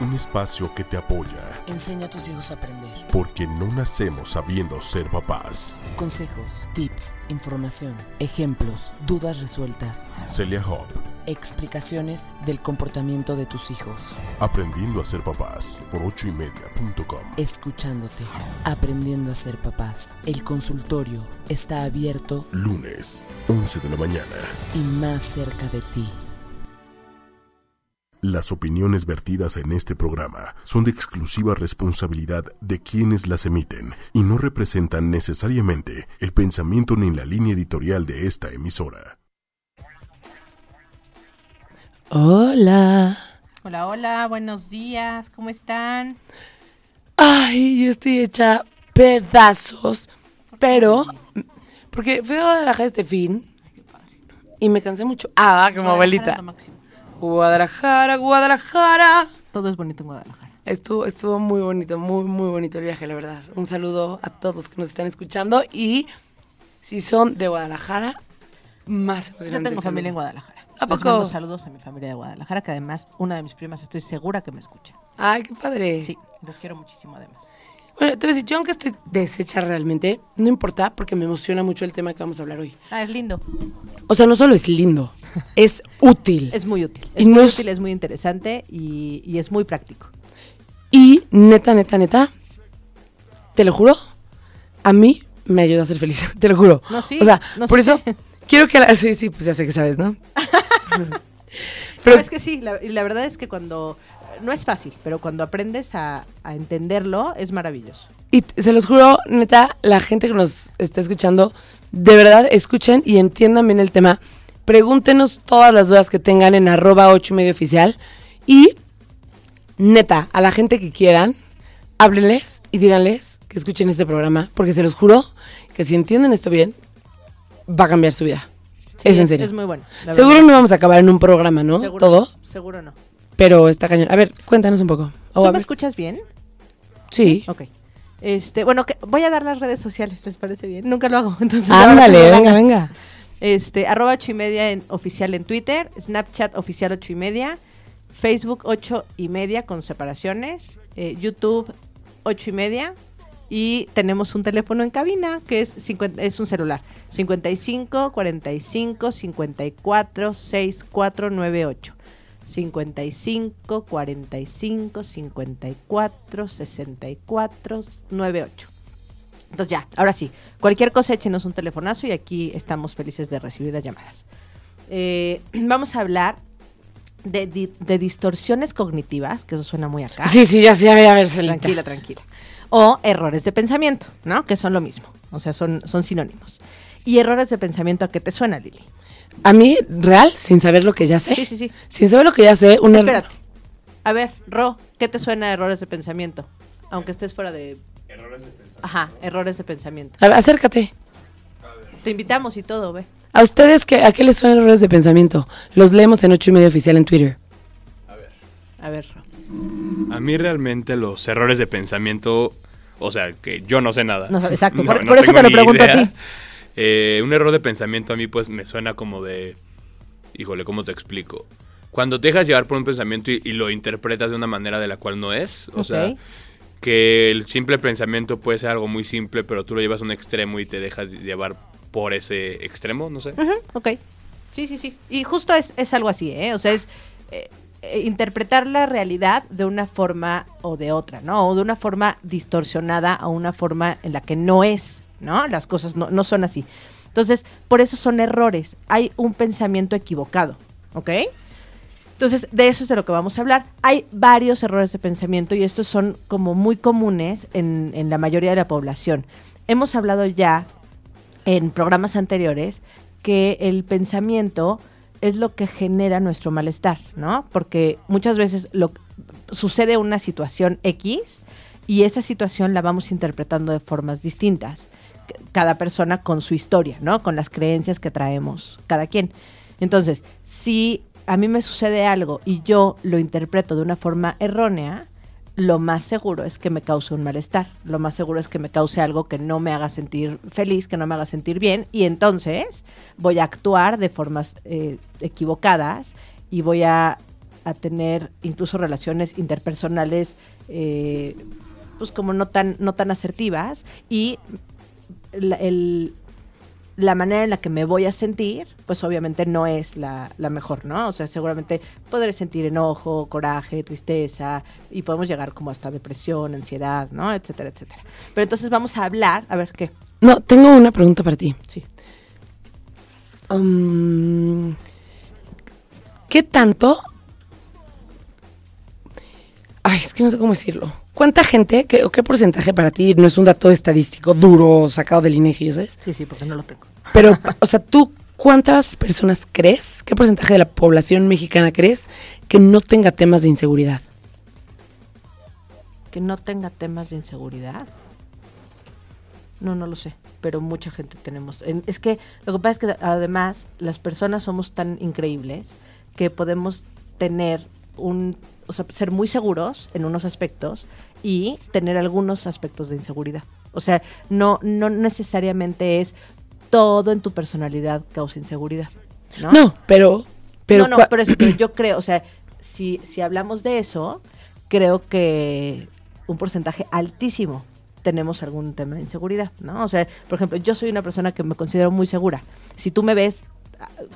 un espacio que te apoya, Enseña a tus hijos a aprender. porque no nacemos sabiendo ser papás. Consejos, tips, información, ejemplos, dudas resueltas, Celia Hop, explicaciones del comportamiento de tus hijos. aprendiendo a ser papás por ochoymedia.com. Escuchándote, aprendiendo a ser papás. El consultorio está abierto Lunes, 11 de la mañana. y más cerca de ti. Las opiniones vertidas en este programa son de exclusiva responsabilidad de quienes las emiten y no representan necesariamente el pensamiento ni la línea editorial de esta emisora. Hola. Hola, hola, buenos días, ¿cómo están? Ay, yo estoy hecha pedazos, pero porque fui a Guadalajara este fin y me cansé mucho. Ah, como abuelita. lo máximo. Guadalajara, Guadalajara. Todo es bonito en Guadalajara. Estuvo, estuvo muy bonito, muy, muy bonito el viaje, la verdad. Un saludo a todos que nos están escuchando y si son de Guadalajara, más Yo tengo familia en. Guadalajara. ¿A Les poco? mando saludos a mi familia de Guadalajara, que además una de mis primas estoy segura que me escucha. Ay, qué padre. Sí, los quiero muchísimo además. Bueno, te voy a decir, yo aunque estoy deshecha realmente, no importa porque me emociona mucho el tema que vamos a hablar hoy. Ah, es lindo. O sea, no solo es lindo, es útil. Es muy útil. Y Es no muy es- útil, es muy interesante y, y es muy práctico. Y neta, neta, neta, te lo juro, a mí me ayuda a ser feliz, te lo juro. No, sí, O sea, no por sé. eso quiero que la... Sí, sí, pues ya sé que sabes, ¿no? Pero es que sí, la, y la verdad es que cuando... No es fácil, pero cuando aprendes a, a entenderlo es maravilloso. Y se los juro, neta, la gente que nos está escuchando, de verdad, escuchen y entiendan bien el tema. Pregúntenos todas las dudas que tengan en arroba ocho y medio oficial. Y, neta, a la gente que quieran, háblenles y díganles que escuchen este programa. Porque se los juro que si entienden esto bien, va a cambiar su vida. Sí, es en serio. Es muy bueno. Seguro verdad. no vamos a acabar en un programa, ¿no? Seguro Todo. Seguro no. Pero está cañón. A ver, cuéntanos un poco. O ¿Tú me escuchas bien? Sí. Ok. Este, bueno, que- voy a dar las redes sociales, ¿les parece bien? Nunca lo hago. Entonces, Ándale, venga, hagas. venga. Este, arroba ocho y media en, oficial en Twitter, Snapchat oficial ocho y media, Facebook ocho y media con separaciones, eh, YouTube ocho y media y tenemos un teléfono en cabina que es, 50 es un celular, 55 45 54 64 98. 55 45 54 64 98. Entonces ya, ahora sí, cualquier cosa échenos un telefonazo y aquí estamos felices de recibir las llamadas. Eh, vamos a hablar de, di- de distorsiones cognitivas, que eso suena muy acá. Sí, sí, ya sí, a ver, a ver. Tranquila, tranquila. O errores de pensamiento, ¿no? Que son lo mismo, o sea, son, son sinónimos. ¿Y errores de pensamiento a qué te suena, Lili? A mí, real, sin saber lo que ya sé. Sí, sí, sí. Sin saber lo que ya sé, un error. Espérate. A ver, Ro, ¿qué te suena a errores de pensamiento? Aunque estés fuera de... Errores de pensamiento. Ajá, errores de pensamiento. A ver, acércate. Te invitamos y todo, ve. ¿A ustedes qué, a qué les suenan errores de pensamiento? Los leemos en ocho y medio oficial en Twitter. A ver, Ro. A mí realmente los errores de pensamiento, o sea, que yo no sé nada. No, exacto, No, por- no por eso te lo pregunto a ti. Eh, un error de pensamiento a mí pues me suena como de, híjole, ¿cómo te explico? Cuando te dejas llevar por un pensamiento y, y lo interpretas de una manera de la cual no es, o sea, que el simple pensamiento puede ser algo muy simple, pero tú lo llevas a un extremo y te dejas llevar por ese extremo, no sé. Ok. Sí, sí, sí. Y justo es, es algo así, ¿eh? O sea, es eh, eh, interpretar la realidad de una forma o de otra, ¿no? O de una forma distorsionada a una forma en la que no es, ¿no? Las cosas no, no son así. Entonces, por eso son errores. Hay un pensamiento equivocado, ¿ok? Entonces, de eso es de lo que vamos a hablar. Hay varios errores de pensamiento y estos son como muy comunes en, en la mayoría de la población. Hemos hablado ya en programas anteriores que el pensamiento es lo que genera nuestro malestar, ¿no? Porque muchas veces lo, sucede una situación X y esa situación la vamos interpretando de formas distintas. Cada persona con su historia, ¿no? Con las creencias que traemos cada quien. Entonces, si a mí me sucede algo y yo lo interpreto de una forma errónea, lo más seguro es que me cause un malestar. Lo más seguro es que me cause algo que no me haga sentir feliz, que no me haga sentir bien. Y entonces voy a actuar de formas eh, equivocadas y voy a a tener incluso relaciones interpersonales, eh, pues como no tan, no tan asertivas y la, el- la manera en la que me voy a sentir, pues obviamente no es la, la mejor, ¿no? O sea, seguramente podré sentir enojo, coraje, tristeza y podemos llegar como hasta depresión, ansiedad, ¿no? Etcétera, etcétera. Pero entonces vamos a hablar, a ver qué, No, tengo una pregunta para ti. sí. Um, ¿Qué tanto? Ay, es que no sé cómo decirlo. ¿Cuánta gente, qué, o qué porcentaje para ti, no es un dato estadístico duro sacado del INEGI, ¿sabes? Sí, sí, porque no lo tengo. Pero, o sea, ¿tú cuántas personas crees, qué porcentaje de la población mexicana crees que no tenga temas de inseguridad? Que no tenga temas de inseguridad. No, no lo sé, pero mucha gente tenemos. en- es que lo que pasa es que además las personas somos tan increíbles que podemos tener un, o sea, ser muy seguros en unos aspectos y tener algunos aspectos de inseguridad. O sea, no, no necesariamente es todo en tu personalidad causa inseguridad. No, No, pero, pero no, no, pero, eso, pero yo creo, o sea, si, si hablamos de eso, creo que un porcentaje altísimo tenemos algún tema de inseguridad, ¿no? O sea, por ejemplo, yo soy una persona que me considero muy segura. Si tú me ves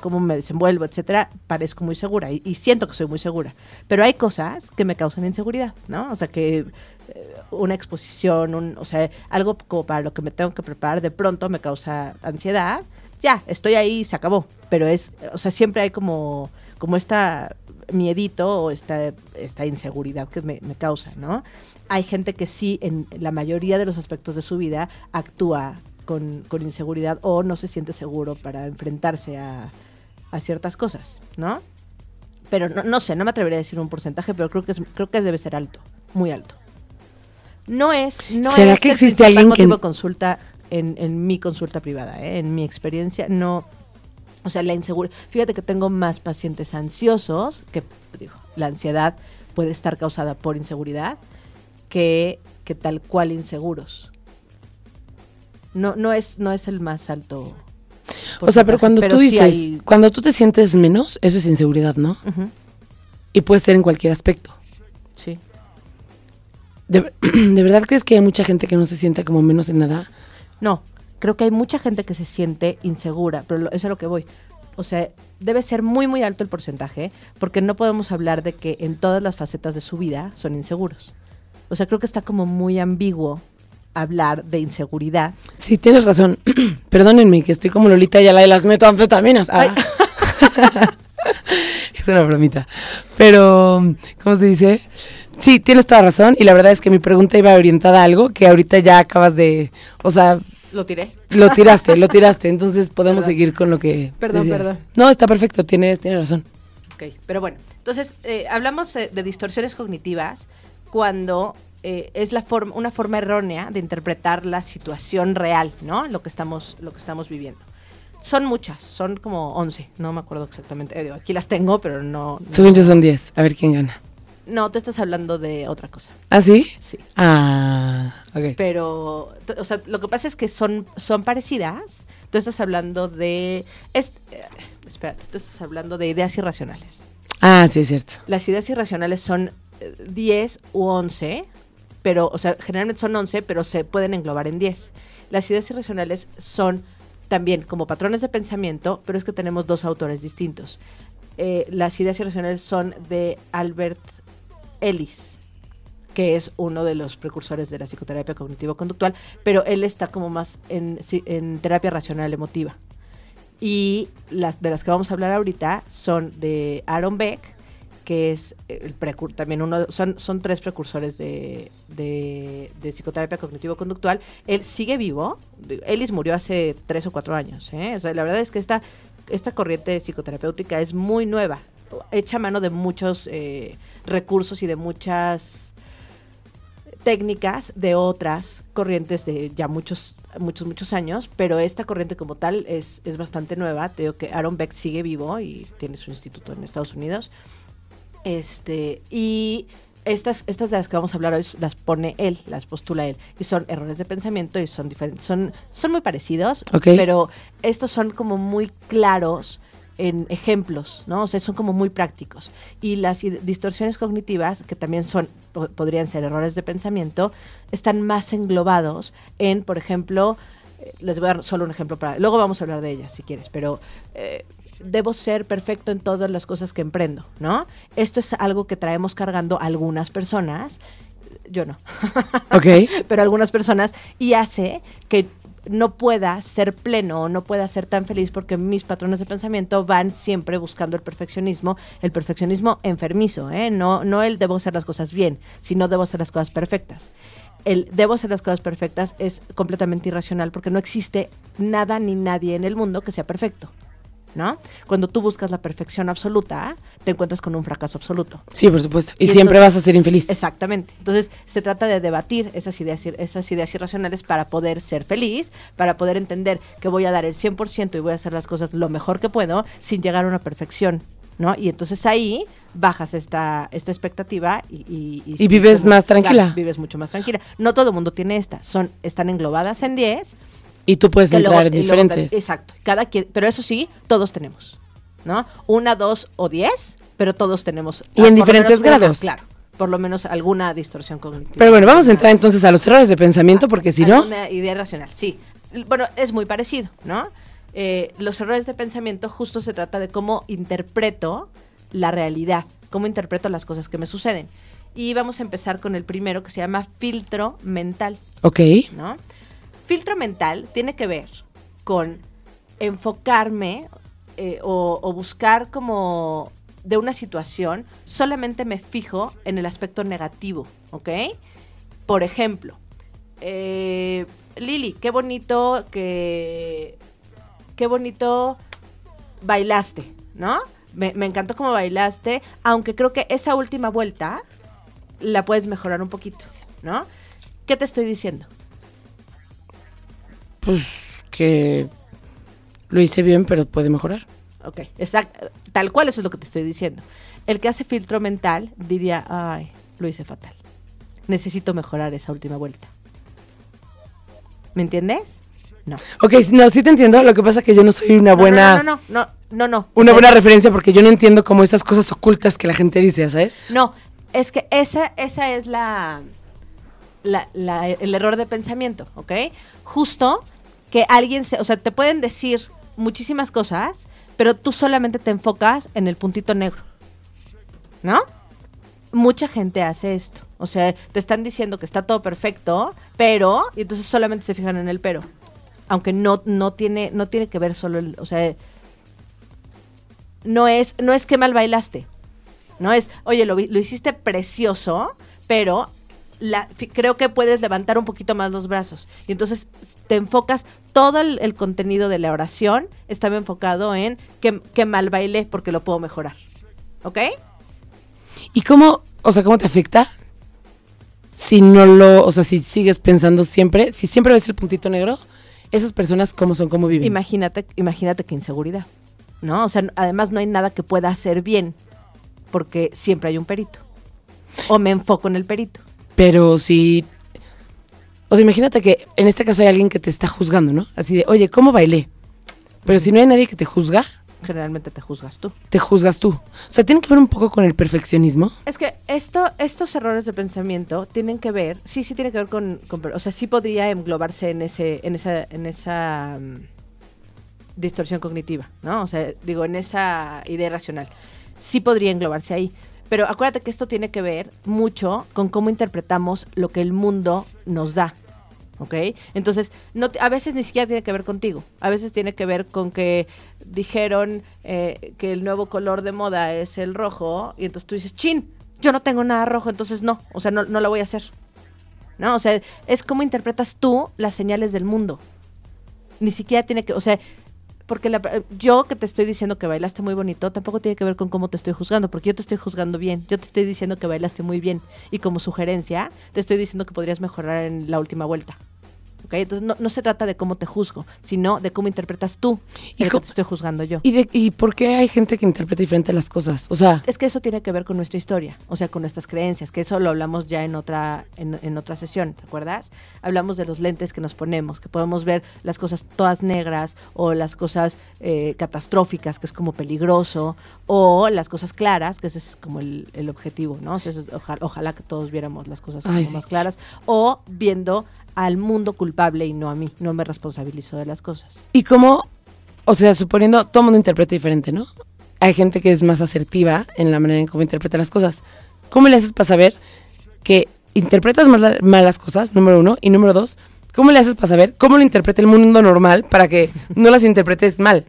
cómo me desenvuelvo, etcétera, parezco muy segura y, siento que soy muy segura. Pero hay cosas que me causan inseguridad, ¿no? O sea, que eh, una exposición, un, o sea, algo como para lo que me tengo que preparar, de pronto me causa ansiedad. Ya, estoy ahí y se acabó. Pero es, o sea, siempre hay como, como esta miedito o esta, esta inseguridad que me causa, ¿no? Hay gente que sí, en la mayoría de los aspectos de su vida, actúa con, con inseguridad o no se siente seguro para enfrentarse a, a ciertas cosas, ¿no? Pero no, no sé, no me atrevería a decir un porcentaje, pero creo que es, creo que debe ser alto, muy alto. No es, no ¿Será es que existe alguien que- de consulta en, en mi consulta privada, ¿eh? en mi experiencia, no. O sea, la inseguridad. Fíjate que tengo más pacientes ansiosos, que digo, la ansiedad puede estar causada por inseguridad, que, que tal cual inseguros. No, no es, no es el más alto. o sea, pero cuando tú sí dices, hay- cuando tú te sientes menos, eso es inseguridad, ¿no? Y puede ser en cualquier aspecto. sí. ¿De, ¿De verdad crees que hay mucha gente que no se sienta como menos en nada? No, creo que hay mucha gente que se siente insegura, pero eso es a lo que voy. O sea, debe ser muy, muy alto el porcentaje, porque no podemos hablar de que en todas las facetas de su vida son inseguros. O sea, creo que está como muy ambiguo hablar de inseguridad. Sí, tienes razón. Perdónenme que estoy como Lolita ya la de las metanfetaminas. Ah. es una bromita. Pero, ¿cómo se dice? Sí, tienes toda razón. Y la verdad es que mi pregunta iba orientada a algo que ahorita ya acabas de. O sea, Lo tiré. lo tiraste, lo tiraste. Entonces podemos Perdón. seguir con lo que. Perdón, decías. perdón. No, está perfecto, tienes, tienes razón. Ok, pero bueno, entonces eh, hablamos eh, de distorsiones cognitivas cuando eh, es la forma, una forma errónea de interpretar la situación real, ¿no? Lo que estamos, lo que estamos viviendo. Son muchas, son como 11, no me acuerdo exactamente. Eh, aquí las tengo, pero no. no Según son 10. A ver quién gana. No, te estás hablando de otra cosa. ¿Ah, sí? Sí. Ah, ok. Pero, o sea, lo que pasa es que son, son parecidas. Tú estás hablando de. Es, eh, espérate, tú estás hablando de ideas irracionales. Ah, sí, es cierto. Las ideas irracionales son eh, 10 u 11, pero, o sea, generalmente son 11, pero se pueden englobar en 10. Las ideas irracionales son también como patrones de pensamiento, pero es que tenemos dos autores distintos. Eh, las ideas irracionales son de Albert Ellis, que es uno de los precursores de la psicoterapia cognitivo-conductual, pero él está como más en, en terapia racional emotiva. Y las de las que vamos a hablar ahorita son de Aaron Beck, que es el precur también uno, son, son tres precursores de, de, psicoterapia cognitivo-conductual. Él sigue vivo, Ellis murió hace tres o cuatro años. ¿eh? O sea, la verdad es que esta, esta corriente psicoterapéutica es muy nueva, echa mano de muchos eh, recursos y de muchas técnicas de otras corrientes de ya muchos, muchos, muchos años, pero esta corriente como tal es, es bastante nueva. Te digo que Aaron Beck sigue vivo y tiene su instituto en Estados Unidos. Este, y estas, estas de las que vamos a hablar hoy las pone él, las postula él. Y son errores de pensamiento y son diferentes. Son, son muy parecidos, pero estos son como muy claros en ejemplos, ¿no? O sea, son como muy prácticos. Y las distorsiones cognitivas, que también son, po- podrían ser errores de pensamiento, están más englobados en, por ejemplo, les voy a dar solo un ejemplo para. Luego vamos a hablar de ellas si quieres, pero eh, debo ser perfecto en todas las cosas que emprendo, ¿no? Esto es algo que traemos cargando algunas personas, yo no, Ok. pero algunas personas, y hace que no pueda ser pleno o no pueda ser tan feliz porque mis patrones de pensamiento van siempre buscando el perfeccionismo, el perfeccionismo enfermizo, ¿eh? no, no el debo hacer las cosas bien, sino debo hacer las cosas perfectas. El debo hacer las cosas perfectas es completamente irracional porque no existe nada ni nadie en el mundo que sea perfecto. ¿No? Cuando tú buscas la perfección absoluta, te encuentras con un fracaso absoluto. Sí, por supuesto. Y, Y siempre entonces- vas a ser infeliz. Exactamente. Entonces, se trata de debatir esas ideas, esas ideas irracionales para poder ser feliz, para poder entender que voy a dar el 100% y voy a hacer las cosas lo mejor que puedo sin llegar a una perfección, ¿no? Y entonces ahí bajas esta, esta expectativa y... Y, Y vives más tranquila. vives mucho más tranquila. No todo el mundo tiene esta. Son, están englobadas en 10. Y tú puedes entrar en y luego- diferentes. exacto. Cada quien, pero eso sí, todos tenemos, ¿no? Una, dos o diez, pero todos tenemos. Y en diferentes menos grados. claro. Por lo menos alguna distorsión cognitiva. Pero bueno, vamos a entrar entonces a los errores de pensamiento porque si no... Una idea racional, sí. Bueno, es muy parecido, ¿no? Eh, los errores de pensamiento justo se trata de cómo interpreto la realidad, cómo interpreto las cosas que me suceden. Y vamos a empezar con el primero que se llama filtro mental. Ok. ¿no? Filtro mental tiene que ver con enfocarme eh, o, o buscar como de una situación, solamente me fijo en el aspecto negativo, ¿ok? Por ejemplo, eh, Lili, qué bonito que... Qué bonito bailaste, ¿no? Me, me encantó cómo bailaste, aunque creo que esa última vuelta la puedes mejorar un poquito, ¿no? ¿Qué te estoy diciendo? Pues que lo hice bien, pero puede mejorar. Ok, exact- tal cual eso es lo que te estoy diciendo. El que hace filtro mental diría, ay, lo hice fatal. Necesito mejorar esa última vuelta. ¿Me entiendes? No. Ok, no, sí te entiendo. Lo que pasa es que yo no soy una No, buena... No, no, no, no, no, no. O Una sea, buena referencia porque yo no entiendo como esas cosas ocultas que la gente dice, ¿sabes? No, es que esa, esa es la, la- la- el error de pensamiento, ¿ok? Justo que alguien se, o sea, te pueden decir muchísimas cosas, pero tú solamente te enfocas en el puntito negro, ¿no? Mucha gente hace esto, o sea, te están diciendo que está todo perfecto, pero, y entonces solamente se fijan en el pero, aunque no, no tiene, no tiene que ver solo el, o sea, no es, no es que mal bailaste, no es, oye, lo, hiciste precioso, pero la- creo que puedes levantar un poquito más los brazos. Y entonces te enfocas, todo el, el contenido de la oración estaba enfocado en que, que mal bailé porque lo puedo mejorar. ¿Ok? ¿Y cómo, o sea, cómo te afecta si no lo, o sea, si sigues pensando siempre, si siempre ves el puntito negro, esas personas cómo son, cómo viven? Imagínate, imagínate que inseguridad. ¿No? O sea, además no hay nada que pueda hacer bien porque siempre hay un perito. O me enfoco en el perito. Pero si, o sea, imagínate que en este caso hay alguien que te está juzgando, ¿no? Así de, oye, ¿cómo bailé? Pero si no hay nadie que te juzga, Generalmente te juzgas tú. te juzgas tú. O sea, tiene que ver un poco con el perfeccionismo. Es que esto, estos errores de pensamiento tienen que ver, sí, sí tiene que ver con, con- o sea, sí podría englobarse en ese, en esa, en esa mm, distorsión cognitiva, ¿no? O sea, digo, en esa idea racional. Sí podría englobarse ahí. Pero acuérdate que esto tiene que ver mucho con cómo interpretamos lo que el mundo nos da. ¿Ok? Entonces, no, a veces ni siquiera tiene que ver contigo. A veces tiene que ver con que dijeron eh, que el nuevo color de moda es el rojo. Y entonces tú dices, chin, yo no tengo nada rojo, entonces no. O sea, no, no lo voy a hacer. ¿No? O sea, es cómo interpretas tú las señales del mundo. Ni siquiera tiene que, o sea, porque la- yo que te estoy diciendo que bailaste muy bonito, tampoco tiene que ver con cómo te estoy juzgando, porque yo te estoy juzgando bien. Yo te estoy diciendo que bailaste muy bien. Y como sugerencia, te estoy diciendo que podrías mejorar en la última vuelta. Entonces no, no se trata de cómo te juzgo, sino de cómo interpretas tú ¿Y que co- te estoy juzgando yo. ¿Y, de, ¿Y por qué hay gente que interpreta diferente las cosas? O sea, Es que eso tiene que ver con nuestra historia, o sea, con nuestras creencias, que eso lo hablamos ya en otra, en, en otra sesión, ¿te acuerdas? Hablamos de los lentes que nos ponemos, que podemos ver las cosas todas negras o las cosas eh, catastróficas, que es como peligroso, o las cosas claras, que ese es como el, el objetivo, ¿no? O sea, es- ojalá que todos viéramos las cosas Ay, sí. más claras, o viendo al mundo culpable y no a mí, no me responsabilizo de las cosas. ¿y cómo? O sea, suponiendo, todo el mundo interpreta diferente, ¿no? Hay gente que es más asertiva en la manera en cómo interpreta las cosas. ¿Cómo le haces para saber que interpretas mal, mal las cosas, número uno? Y número dos, ¿cómo le haces para saber cómo lo interpreta el mundo normal para que no las interpretes mal?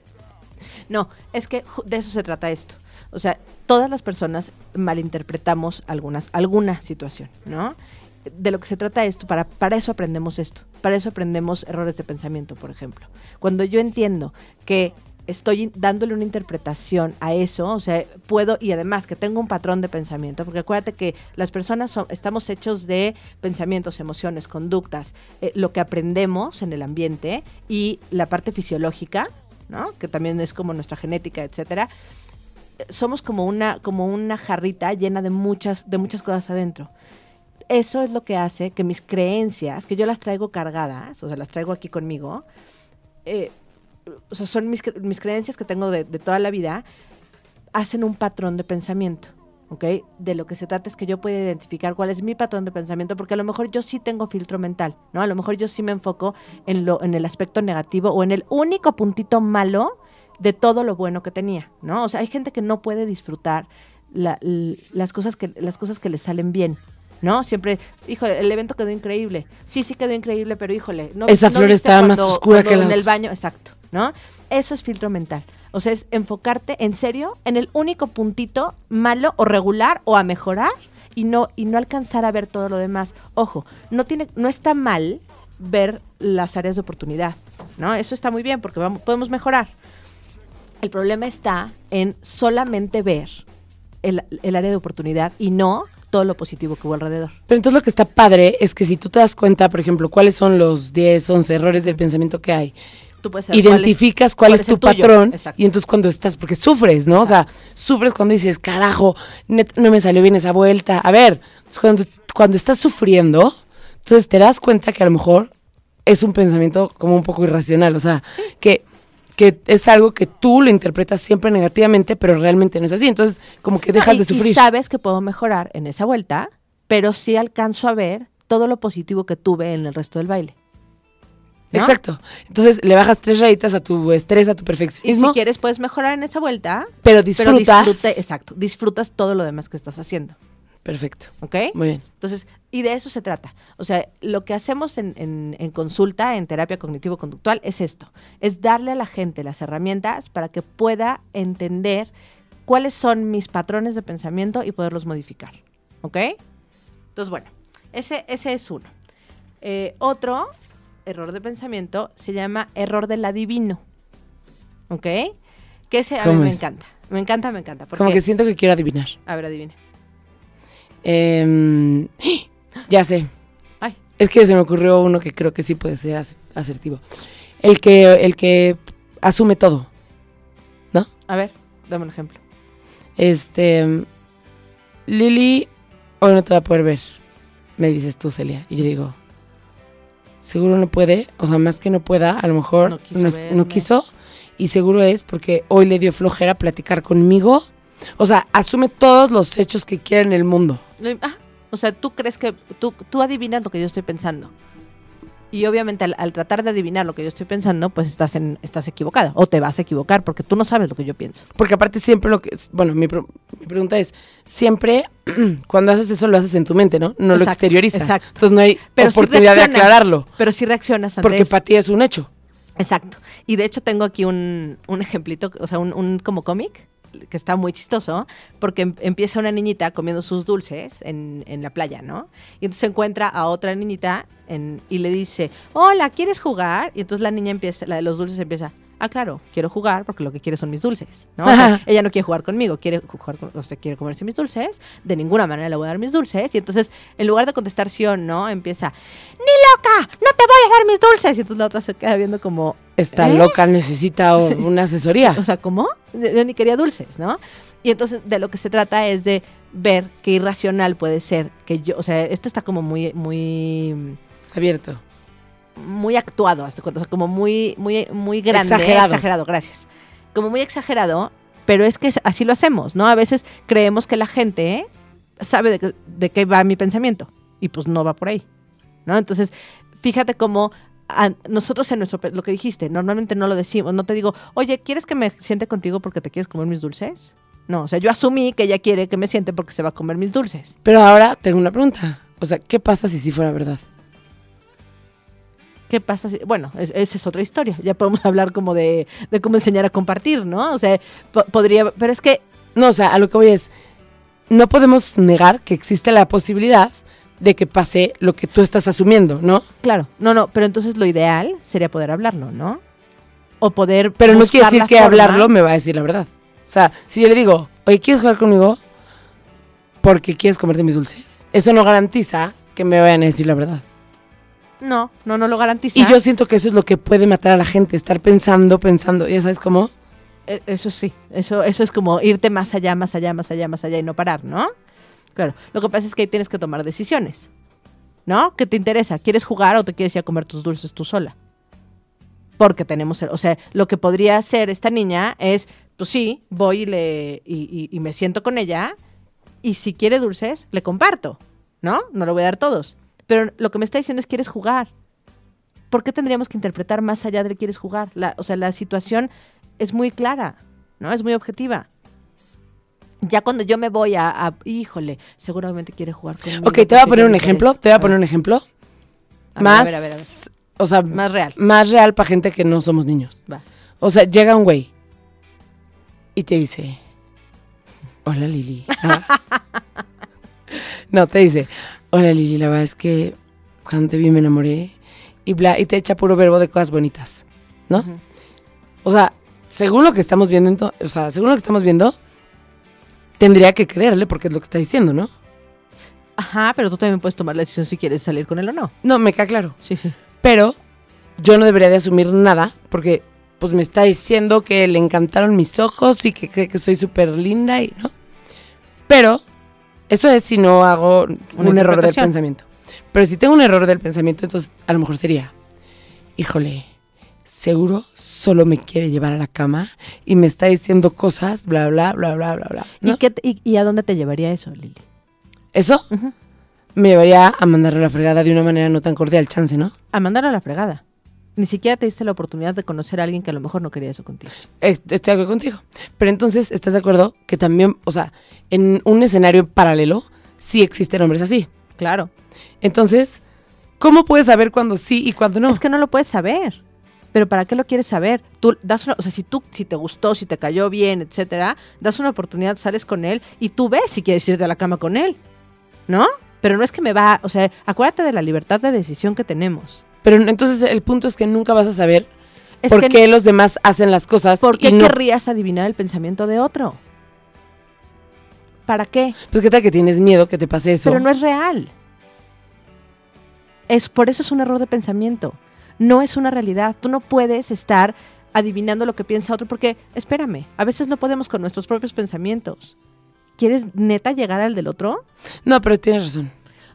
No, es que de eso se trata esto. O sea, todas las personas malinterpretamos algunas, alguna situación, ¿no? De lo que se trata esto, para, para eso aprendemos esto. Para eso aprendemos errores de pensamiento, por ejemplo. Cuando yo entiendo que estoy dándole una interpretación a eso, o sea, puedo, y además que tengo un patrón de pensamiento, porque acuérdate que las personas son- estamos hechos de pensamientos, emociones, conductas, eh, lo que aprendemos en el ambiente y la parte fisiológica, ¿no? Que también es como nuestra genética, etcétera. Somos como una, como una jarrita llena de muchas, de muchas cosas adentro. Eso es lo que hace que mis creencias, que yo las traigo cargadas, o sea, las traigo aquí conmigo, eh, o sea, son mis, mis creencias que tengo de, toda la vida, hacen un patrón de pensamiento. ¿ok? De lo que se trata es que yo pueda identificar cuál es mi patrón de pensamiento, porque a lo mejor yo sí tengo filtro mental, ¿no? A lo mejor yo sí me enfoco en, lo, en el aspecto negativo o en el único puntito malo de todo lo bueno que tenía, ¿no? O sea, hay gente que no puede disfrutar las, cosas que, las cosas que le salen bien. ¿No? Siempre, híjole, el evento quedó increíble. Sí, sí quedó increíble, pero híjole, no Esa no flor viste estaba más oscura que la en el baño, exacto, ¿no? Eso es filtro mental. O sea, es enfocarte en serio en el único puntito malo o regular o a mejorar y no y no alcanzar a ver todo lo demás. Ojo, no tiene no está mal ver las áreas de oportunidad, ¿no? Eso está muy bien porque vamos, podemos mejorar. El problema está en solamente ver el, el área de oportunidad y no todo lo positivo que hubo alrededor. Pero entonces lo que está padre es que si tú te das cuenta, por ejemplo, cuáles son los 10, 11 errores del pensamiento que hay, Tú puedes saber cuál es- identificas cuál es, tu patrón Exacto. y entonces cuando estás, porque sufres, ¿no? O sea, sufres cuando dices, carajo, net- no me salió bien esa vuelta. A ver, cuando, cuando estás sufriendo, entonces te das cuenta que a lo mejor es un pensamiento como un poco irracional, o sea, que, que es algo que tú lo interpretas siempre negativamente, pero realmente no es así. Entonces, como que dejas No, y- de sufrir. Y sabes que puedo mejorar en esa vuelta, pero sí alcanzo a ver todo lo positivo que tuve en el resto del baile. ¿no? Exacto. Entonces le bajas tres rayitas a tu estrés, a tu Y perfeccionismo, si quieres puedes mejorar en esa vuelta, pero pero disfrutas. disfrute- exacto, disfrutas todo lo demás que estás haciendo, Perfecto. ¿ok? Muy bien. Entonces, y de eso se trata. O sea, lo que hacemos en, en- en consulta, en terapia cognitivo-conductual, es esto. Es darle a la gente las herramientas para que pueda entender cuáles son mis patrones de pensamiento y poderlos modificar. ¿Ok? Entonces, bueno, ese, ese es uno. Eh, otro error de pensamiento se llama error del adivino. ¿Ok? Que ese a mí ¿Cómo me es? encanta. Me encanta, me encanta. Como porque- que siento que quiero adivinar. A ver, adivine. Em, ya sé. Ay, Es que se me ocurrió uno que creo que sí puede ser as- asertivo. El que, el que asume todo. ¿No? a ver, dame un ejemplo. Este. Lili, hoy no te va a poder ver. Me dices tú, Celia. Y yo digo. Seguro no puede. O sea, más que no pueda, a lo mejor quiso no quiso. Y seguro es porque hoy le dio flojera platicar conmigo. O sea, asume todos los hechos que quiera en el mundo. Ah, o sea, tú crees que tú, tú adivinas lo que yo estoy pensando. Y obviamente al, al tratar de adivinar lo que yo estoy pensando, pues estás en, estás equivocado. O te vas a equivocar porque tú no sabes lo que yo pienso. Porque aparte siempre lo que... es- Bueno, mi, pro- mi pregunta es, siempre cuando haces eso lo haces en tu mente, ¿no? No lo exteriorizas. exacto. Entonces no hay Pero sí oportunidad de aclararlo. Pero sí reaccionas ante Porque eso. para ti es un hecho. Exacto. Y de hecho tengo aquí un, un ejemplito, o sea, un, un como cómic que está muy chistoso, porque em- empieza una niñita comiendo sus dulces en, en la playa, ¿no? Y entonces encuentra a otra niñita y le dice, hola, ¿quieres jugar? Y entonces la niña empieza, la de los dulces empieza, Ah, claro, quiero jugar porque lo que quiere son mis dulces, ¿no? O sea, ella no quiere jugar conmigo, quiere jugar con, o sea, quiere comerse mis dulces, de ninguna manera le voy a dar mis dulces, y entonces, en lugar de contestar sí o no, empieza, ¡ni loca! ¡No te voy a dar mis dulces! Y entonces la otra se queda viendo como, Esta ¿Eh? loca necesita una asesoría. o sea, ¿cómo? Yo ni quería dulces, ¿no? Y entonces de lo que se trata es de ver qué irracional puede ser que yo, o sea, esto está como muy, muy, Abierto. Muy actuado, hasta cuando, o sea, como muy, muy, muy grande, Exagerado. exagerado, gracias. Como muy exagerado, pero es que así lo hacemos, ¿no? A veces creemos que la gente sabe de, qué- de qué va mi pensamiento y pues no va por ahí, ¿no? Entonces, fíjate cómo a- nosotros en nuestro, lo que dijiste, normalmente no lo decimos, no te digo, oye, ¿quieres que me siente contigo porque te quieres comer mis dulces? No, o sea, yo asumí que ella quiere que me siente porque se va a comer mis dulces. Pero ahora tengo una pregunta. O sea, ¿qué pasa si sí fuera verdad? ¿Qué pasa? si- bueno, es- esa es otra historia. Ya podemos hablar como de, de cómo enseñar a compartir, ¿no? O sea, po- podría, pero es que No, o sea, a lo que voy es, no podemos negar que existe la posibilidad de que pase lo que tú estás asumiendo, ¿no? Claro, no, no, pero entonces lo ideal sería poder hablarlo, ¿no? O poder. Pero no quiere decir que forma. hablarlo me va a decir la verdad. O sea, si yo le digo, oye, ¿quieres jugar conmigo? Porque quieres comerte mis dulces. Eso no garantiza que me vayan a decir la verdad. No, no, no lo garantiza. Y yo siento que eso es lo que puede matar a la gente, estar pensando, pensando. ¿Ya sabes cómo? Eh, Eso sí, eso, eso es como irte más allá, más allá, más allá, más allá y no parar, ¿no? Claro, lo que pasa es que ahí tienes que tomar decisiones, ¿no? ¿Qué te interesa? ¿Quieres jugar o te quieres ir a comer tus dulces tú sola? Porque tenemos, el- o sea, lo que podría hacer esta niña es, pues sí, voy y, le, y, y- y me siento con ella y si quiere dulces, le comparto, ¿no? No le voy a dar todos. Pero lo que me está diciendo es, ¿quieres jugar? ¿Por qué tendríamos que interpretar más allá de quieres jugar? La, o sea, la situación es muy clara, ¿no? Es muy objetiva. Ya cuando yo me voy a, a- híjole, seguramente quiere jugar conmigo. Ok, te voy a poner un ejemplo. Te voy a poner un ejemplo. a ver, más, a ver, a ver, ver. o sea, Más real. más real para gente que no somos niños. Va. O sea, llega un güey y te dice, hola Lili. Ah. no, te dice, hola Lili, la verdad es que cuando te vi me enamoré y bla, y te echa puro verbo de cosas bonitas, ¿no? O sea, según lo que estamos viendo, o sea, según lo que estamos viendo, tendría que creerle porque es lo que está diciendo, ¿no? Ajá, pero tú también puedes tomar la decisión si quieres salir con él o no. No, me queda claro. Sí, sí. Pero yo no debería de asumir nada porque pues me está diciendo que le encantaron mis ojos y que cree que soy súper linda y no. Pero eso es si no hago Una un error del pensamiento. Pero si tengo un error del pensamiento, entonces a lo mejor sería, híjole, seguro solo me quiere llevar a la cama y me está diciendo cosas, bla, bla, bla, bla, bla, bla. ¿no? ¿Y, qué te- y, y a dónde te llevaría eso, Lili? Eso me llevaría a mandarle a la fregada de una manera no tan cordial, chance, ¿no? A mandar a la fregada. Ni siquiera te diste la oportunidad de conocer a alguien que a lo mejor no quería eso contigo. Es- Estoy de acuerdo contigo. Pero entonces, ¿estás de acuerdo que también, o sea, en un escenario paralelo, sí existen hombres así? Claro. Entonces, ¿cómo puedes saber cuándo sí y cuándo no? Es que no lo puedes saber. Pero ¿para qué lo quieres saber? Tú das una, o sea, si tú, si te gustó, si te cayó bien, etcétera, das una oportunidad, sales con él y tú ves si quieres irte a la cama con él. ¿No? Pero no es que me va, o sea, acuérdate de la libertad de decisión que tenemos. Pero entonces el punto es que nunca vas a saber Es por qué los demás hacen las cosas ¿Por qué no. querrías adivinar el pensamiento de otro? ¿Para qué? Pues qué tal que tienes miedo que te pase eso. Pero no es real. Es por eso es un error de pensamiento. No es una realidad. Tú no puedes estar adivinando lo que piensa otro porque, espérame, a veces no podemos con nuestros propios pensamientos. ¿Quieres neta llegar al del otro? No, pero tienes razón.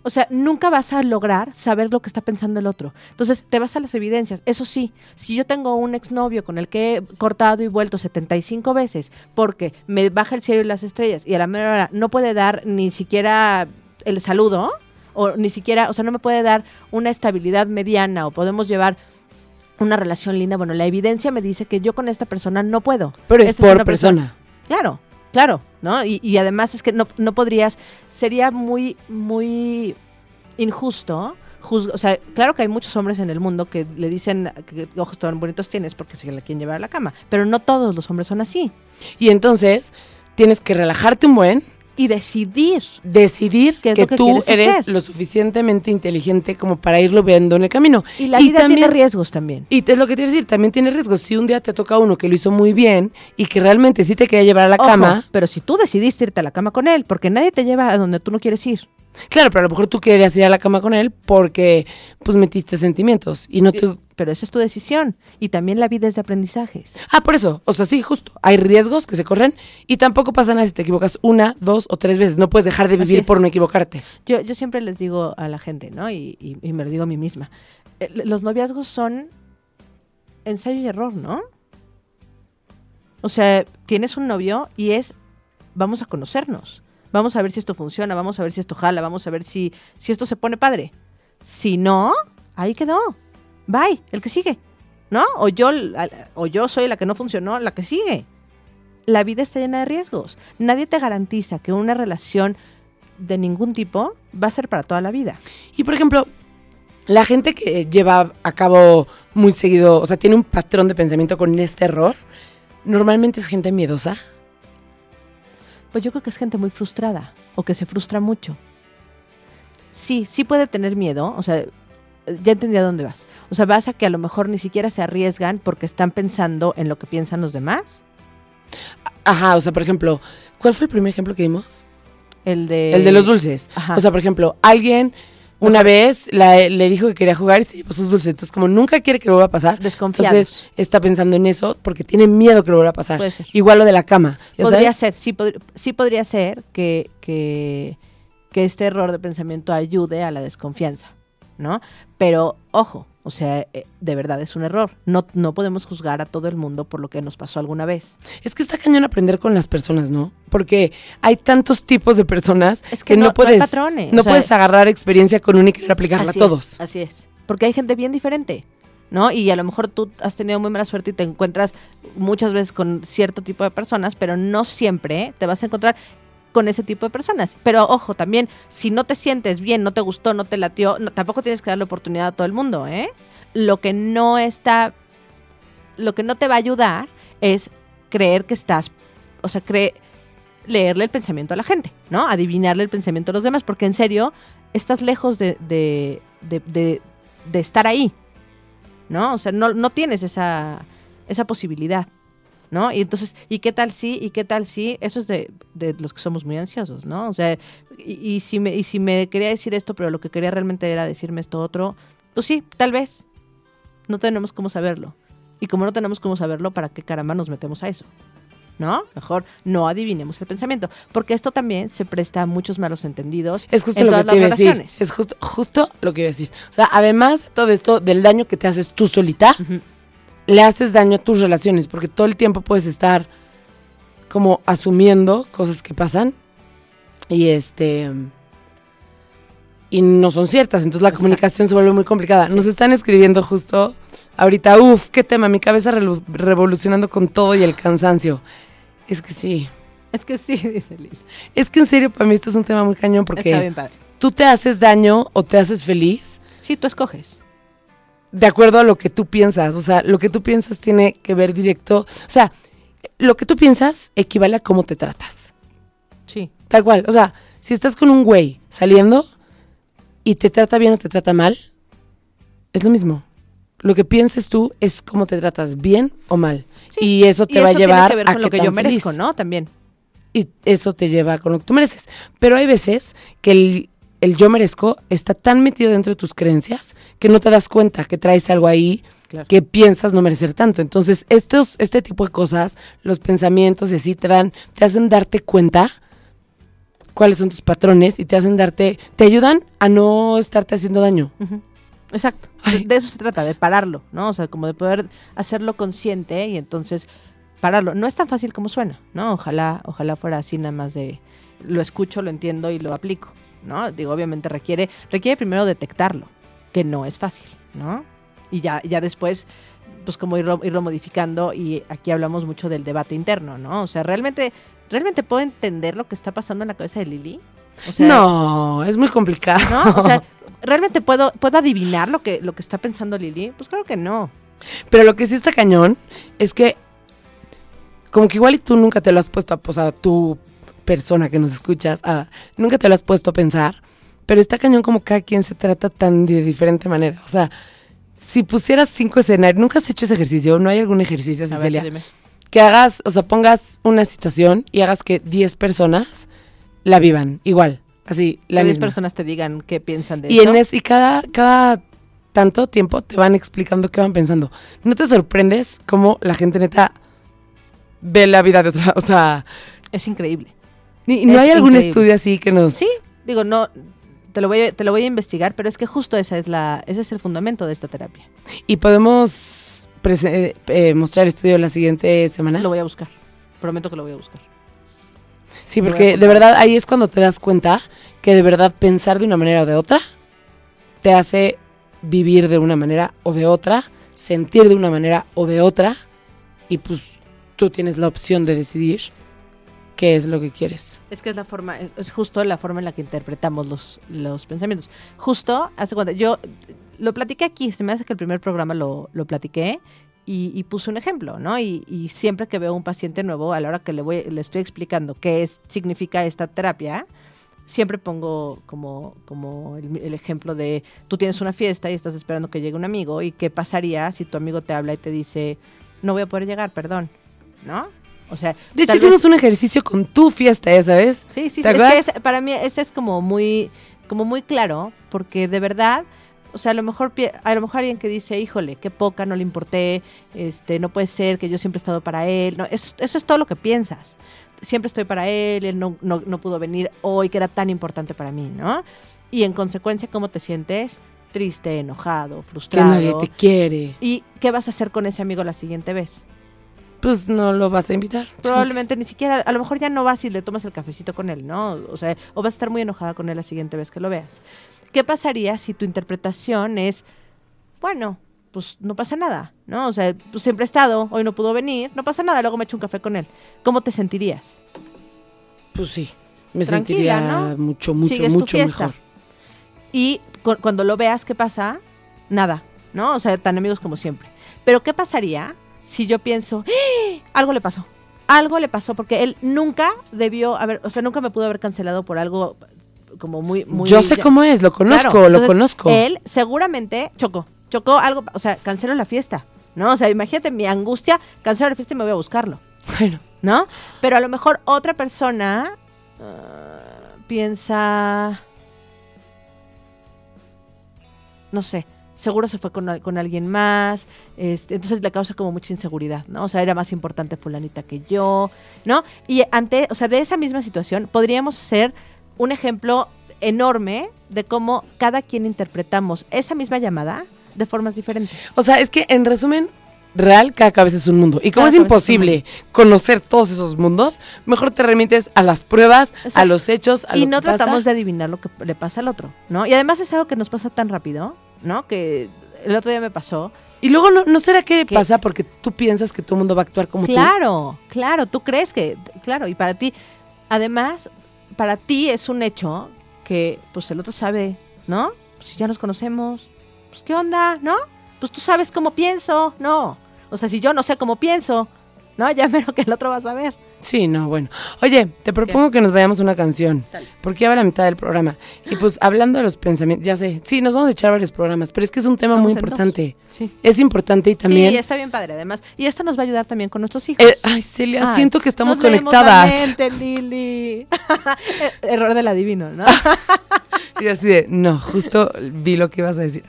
O sea, nunca vas a lograr saber lo que está pensando el otro. Entonces, te vas a las evidencias. Eso sí, si yo tengo un exnovio con el que he cortado y vuelto 75 veces porque me baja el cielo y las estrellas y a la mera hora no puede dar ni siquiera el saludo o ni siquiera, o sea, no me puede dar una estabilidad mediana o podemos llevar una relación linda, bueno, la evidencia me dice que yo con esta persona no puedo. Pero es Esta por una persona. Claro, claro, ¿no? Y, y además es que no, no podrías, sería muy, muy injusto. o sea, claro que hay muchos hombres en el mundo que le dicen que ojos tan bonitos tienes porque se la quieren llevar a la cama, pero no todos los hombres son así. Y entonces tienes que relajarte un buen y decidir. decidir ¿Qué es que, tú eres hacer? lo suficientemente inteligente como para irlo viendo en el camino. Y la vida tiene riesgos también. Y es lo que te iba a decir, también tiene riesgos. Si un día te toca uno que lo hizo muy bien y que realmente sí te quería llevar a la Ojo, cama, pero si tú decidiste irte a la cama con él, porque nadie te lleva a donde tú no quieres ir. Claro, pero a lo mejor tú querías ir a la cama con él porque pues metiste sentimientos y no tú... Pero esa es tu decisión. Y también la vida es de aprendizajes. Ah, por eso, o sea, sí, justo. Hay riesgos que se corren y tampoco pasa nada si te equivocas una, dos o tres veces. No puedes dejar de vivir por no equivocarte. Yo, yo siempre les digo a la gente, ¿no? Y, y- y me lo digo a mí misma. Eh, los noviazgos son ensayo y error, ¿no? O sea, tienes un novio y es, vamos a conocernos. Vamos a ver si esto funciona, vamos a ver si esto jala, vamos a ver si, si esto se pone padre. Si no, ahí quedó. Bye, el que sigue. ¿No? O yo, o yo soy la que no funcionó, la que sigue. La vida está llena de riesgos. Nadie te garantiza que una relación de ningún tipo va a ser para toda la vida. Y por ejemplo, la gente que lleva a cabo muy seguido, o sea, tiene un patrón de pensamiento con este error, normalmente es gente miedosa. Pues yo creo que es gente muy frustrada o que se frustra mucho. Sí, sí puede tener miedo, o sea, ya entendí a dónde vas. O sea, vas a que a lo mejor ni siquiera se arriesgan porque están pensando en lo que piensan los demás. Ajá, o sea, por ejemplo, ¿cuál fue el primer ejemplo que dimos? El de... El de los dulces. Ajá. O sea, por ejemplo, alguien una vez la- le dijo que quería jugar y se llevó sus dulces. Entonces, como nunca quiere que lo vuelva a pasar, entonces está pensando en eso porque tiene miedo que lo vuelva a pasar. Puede ser. Igual lo de la cama. ¿ya Podría sabes? ser, sí, podr- sí podría ser que, que, que este error de pensamiento ayude a la desconfianza, ¿no? Pero, ojo, o sea, eh, de verdad es un error. No, no podemos juzgar a todo el mundo por lo que nos pasó alguna vez. Es que está cañón aprender con las personas, ¿no? Porque hay tantos tipos de personas Es que, que no, no- no hay puedes, patrones, no o sea- puedes agarrar experiencia con una y querer aplicarla a todos. Es, así es. Porque hay gente bien diferente, ¿no? Y a lo mejor tú has tenido muy mala suerte y te encuentras muchas veces con cierto tipo de personas, pero no siempre te vas a encontrar con ese tipo de personas. Pero ojo, también, si no te sientes bien, no te gustó, no te latió, no- tampoco tienes que darle oportunidad a todo el mundo, ¿eh? Lo que no está, lo que no te va a ayudar es creer que estás, o sea, leerle el pensamiento a la gente, ¿no? Adivinarle el pensamiento a los demás, porque en serio, estás lejos de, de, de, de- de estar ahí, ¿no? O sea, no, no tienes esa, esa posibilidad, ¿no? Y entonces, ¿y qué tal si? ¿Y qué tal si? Eso es de, de los que somos muy ansiosos, ¿no? O sea, y, y si me, y si me quería decir esto, pero lo que quería realmente era decirme esto otro, pues sí, tal vez. No tenemos cómo saberlo. Y como no tenemos cómo saberlo, ¿para qué caramba nos metemos a eso? ¿No? Mejor no adivinemos el pensamiento. Porque esto también se presta a muchos malos entendidos. Es justo en lo que todas te iba a las decir. Es justo, justo lo que iba a decir. O sea, además de todo esto, del daño que te haces tú solita. Le haces daño a tus relaciones, porque todo el tiempo puedes estar como asumiendo cosas que pasan y este y no son ciertas, entonces la Exacto. comunicación se vuelve muy complicada. Nos están escribiendo justo ahorita, uff, qué tema, mi cabeza revolucionando con todo y el cansancio. Es que sí. Es que sí, dice Lili. Es que en serio, para mí esto es un tema muy cañón Está porque bien padre. tú te haces daño o te haces feliz Sí, tú escoges. De acuerdo a lo que tú piensas. O sea, lo que tú piensas tiene que ver directo. O sea, lo que tú piensas equivale a cómo te tratas. Sí. Tal cual. O sea, si estás con un güey saliendo y te trata bien o te trata mal, es lo mismo. Lo que pienses tú es cómo te tratas, bien o mal. Sí, Y eso te y va eso a llevar tiene que ver a con lo que yo merezco, feliz. ¿no? También. Y eso te lleva con lo que tú mereces. Pero hay veces que el, el yo merezco está tan metido dentro de tus creencias que no te das cuenta que traes algo ahí Claro. que piensas no merecer tanto. Entonces, estos, este tipo de cosas, los pensamientos y así te dan, te hacen darte cuenta cuáles son tus patrones y te hacen darte, te ayudan a no estarte haciendo daño. Exacto. Ay. De, de eso se trata, de pararlo, ¿no? O sea, como de poder hacerlo consciente y entonces pararlo. No es tan fácil como suena, ¿no? Ojalá, ojalá fuera así nada más de lo escucho, lo entiendo y lo aplico, ¿no? Digo, obviamente requiere, requiere primero detectarlo, que no es fácil, ¿no? Y ya, ya después, pues como irlo, irlo modificando y aquí hablamos mucho del debate interno, ¿no? O sea, realmente, realmente puedo entender lo que está pasando en la cabeza de Lili. O sea, no, es muy complicado. ¿no? O sea, ¿realmente puedo, puedo adivinar lo que, lo que está pensando Lili? Pues claro que no. Pero lo que sí está cañón es que como que igual y tú nunca te lo has puesto a, pues, a tu persona que nos escuchas, ah, nunca te lo has puesto a pensar, pero está cañón como cada quien se trata tan de diferente manera. O sea, si pusieras cinco escenarios, ¿nunca has hecho ese ejercicio? ¿No hay algún ejercicio, ver, Cecilia? que hagas, o sea, pongas una situación y hagas que 10 personas la vivan igual, así, la Que 10 misma. personas te digan qué piensan de Y, eso. en es, y cada, cada tanto tiempo te van explicando qué van pensando. ¿No te sorprendes cómo la gente neta ve la vida de otra? O sea, Es increíble. Ni- ¿no Es hay algún increíble. estudio así que nos... Sí, digo, no, te lo voy a, te lo voy a investigar, pero es que justo esa es la, ese es el fundamento de esta terapia. Y podemos eh, eh, mostrar el estudio la siguiente semana. Lo voy a buscar. Prometo que lo voy a buscar. Sí, porque de verdad ahí es cuando te das cuenta que de verdad pensar de una manera o de otra te hace vivir de una manera o de otra, sentir de una manera o de otra, y pues tú tienes la opción de decidir qué es lo que quieres. Es que es la forma, es, justo la forma en la que interpretamos los, los pensamientos. Justo, hace cuenta, yo lo platiqué aquí, se me hace que el primer programa lo, lo platiqué y, puse un ejemplo, ¿no? Y, y siempre que veo un paciente nuevo, a la hora que le, voy, le estoy explicando qué es, significa esta terapia, siempre pongo como, como el, el ejemplo de tú tienes una fiesta y estás esperando que llegue un amigo y qué pasaría si tu amigo te habla y te dice, no voy a poder llegar, perdón, ¿no? O sea, De hecho, hicimos vez- un ejercicio con tu fiesta, ¿ya sabes? Sí, sí, ¿Te sí, es que para mí ese es como muy, como muy claro, porque de verdad, o sea, a lo mejor a lo mejor alguien que dice, híjole, qué poca, no le importé, este, no puede ser que yo siempre he estado para él, no, eso, eso es todo lo que piensas. Siempre estoy para él, él no, no, no pudo venir hoy, que era tan importante para mí, ¿no? Y en consecuencia, ¿cómo te sientes? Triste, enojado, Que frustrado. nadie te quiere. ¿Y qué vas a hacer con ese amigo la siguiente vez? Pues no lo vas a invitar. Probablemente ni siquiera, a lo mejor ya no vas y le tomas el cafecito con él, ¿no? O sea, o vas a estar muy enojada con él la siguiente vez que lo veas. ¿Qué pasaría si tu interpretación es, bueno, pues no pasa nada, ¿no? O sea, pues siempre he estado, hoy no pudo venir, no pasa nada, luego me echo un café con él. ¿Cómo te sentirías? Pues sí. Me Tranquila, sentiría ¿no? mucho, mucho, Sigues mucho mejor. Y cu- cuando lo veas, ¿qué pasa? Nada, ¿no? O sea, tan amigos como siempre. Pero ¿qué pasaría si yo pienso, ¡Ah! algo le pasó? Algo le pasó porque él nunca debió haber, o sea, nunca me pudo haber cancelado por algo como muy, muy. Yo sé ya- cómo es, lo conozco, Claro, lo entonces, conozco. Él seguramente chocó, chocó algo, o sea, canceló la fiesta, ¿no? O sea, imagínate mi angustia, cancelo la fiesta y me voy a buscarlo. Bueno, ¿no? Pero a lo mejor otra persona ah, piensa, no sé, seguro se fue con, con alguien más, este, entonces le causa como mucha inseguridad, ¿no? O sea, era más importante fulanita que yo, ¿no? Y ante, o sea, de esa misma situación podríamos ser un ejemplo enorme de cómo cada quien interpretamos esa misma llamada de formas diferentes. o sea, es que en resumen, real, cada cabeza es un mundo. Y como Cada es imposible conocer todos esos mundos, mejor te remites a las pruebas, a los hechos, a y lo no que pasa. tratamos de adivinar lo que le pasa al otro, ¿no? Y además es algo que nos pasa tan rápido, ¿no? Que el otro día me pasó. Y luego, ¿no, ¿no será que pasa porque tú piensas que todo el mundo va a actuar como tú? claro, claro, tú crees que, claro, y para ti, además, para ti es un hecho que, pues el otro sabe, ¿no? Pues, si ya nos conocemos, pues qué onda, ¿no? Pues tú sabes cómo pienso, no. O sea, si yo no sé cómo pienso, ¿no? Ya menos que el otro va a saber. Sí, no, bueno. Oye, te propongo que nos vayamos una canción. Sale. Porque ya va la mitad del programa. Y pues hablando de los pensamientos, ya sé, sí, nos vamos a echar varios programas, pero es que es un tema muy dos. importante. Sí. Es importante y también... Sí, está bien padre, además. Y esto nos va a ayudar también con nuestros hijos. Eh, ay, Celia, Ay, siento que estamos nos conectadas. mente, Lili. Error del adivino, ¿no? Y así de, no, justo vi lo que ibas a decir.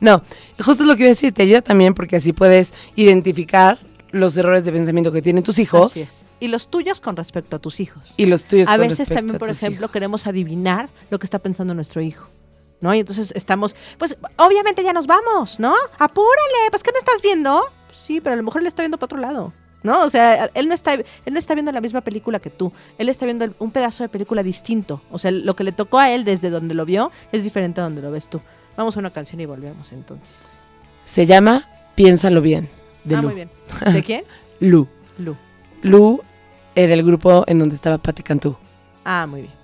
No, justo lo que iba a decir, te ayuda también porque así puedes identificar los errores de pensamiento que tienen tus hijos Así es. Y los tuyos con respecto a tus hijos. y los tuyos A con veces respecto también, por ejemplo, hijos. queremos adivinar lo que está pensando nuestro hijo. ¿No? Y entonces estamos, pues obviamente ya nos vamos, ¿no? Apúrale, pues ¿qué no estás viendo? Sí, pero a lo mejor él está viendo para otro lado. ¿No? O sea, él no está él no está viendo la misma película que tú. Él está viendo un pedazo de película distinto. O sea, lo que le tocó a él desde donde lo vio es diferente a donde lo ves tú. Vamos a una canción y volvemos entonces. Se llama Piénsalo bien, de ah, Lu. muy bien. ¿De quién? Lu. Lu. Lu era el grupo en donde estaba Patti Cantú. Ah, muy bien.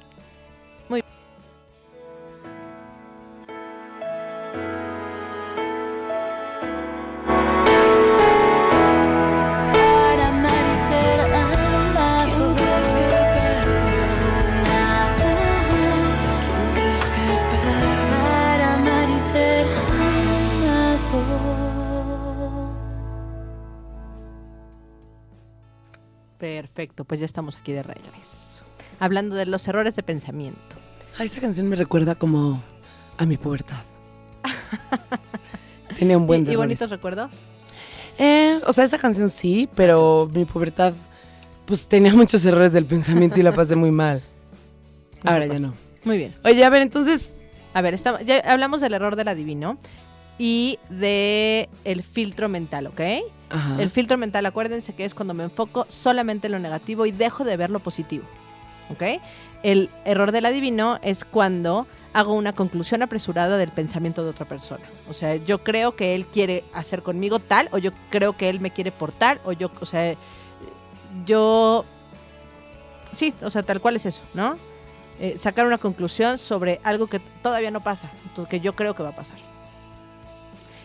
Perfecto, pues ya estamos aquí de regreso. Hablando de los errores de pensamiento. Ay, esa canción me recuerda como a mi pubertad. Tenía un buen ¿Y, y bonitos recuerdos? Eh, o sea, esa canción sí, pero mi pubertad, pues tenía muchos errores del pensamiento y la pasé muy mal. Ahora ya no. Muy bien. Oye, a ver, entonces, A ver, ya hablamos del error del adivino y de el filtro mental, ¿ok? El filtro mental, acuérdense que es cuando me enfoco solamente en lo negativo y dejo de ver lo positivo. ¿Ok? El error del adivino es cuando hago una conclusión apresurada del pensamiento de otra persona. O sea, yo creo que él quiere hacer conmigo tal, o yo creo que él me quiere por tal, o yo, o sea, yo... Sí, o sea, tal cual es eso, ¿no? Eh, sacar una conclusión sobre algo que todavía no pasa, entonces, que yo creo que va a pasar.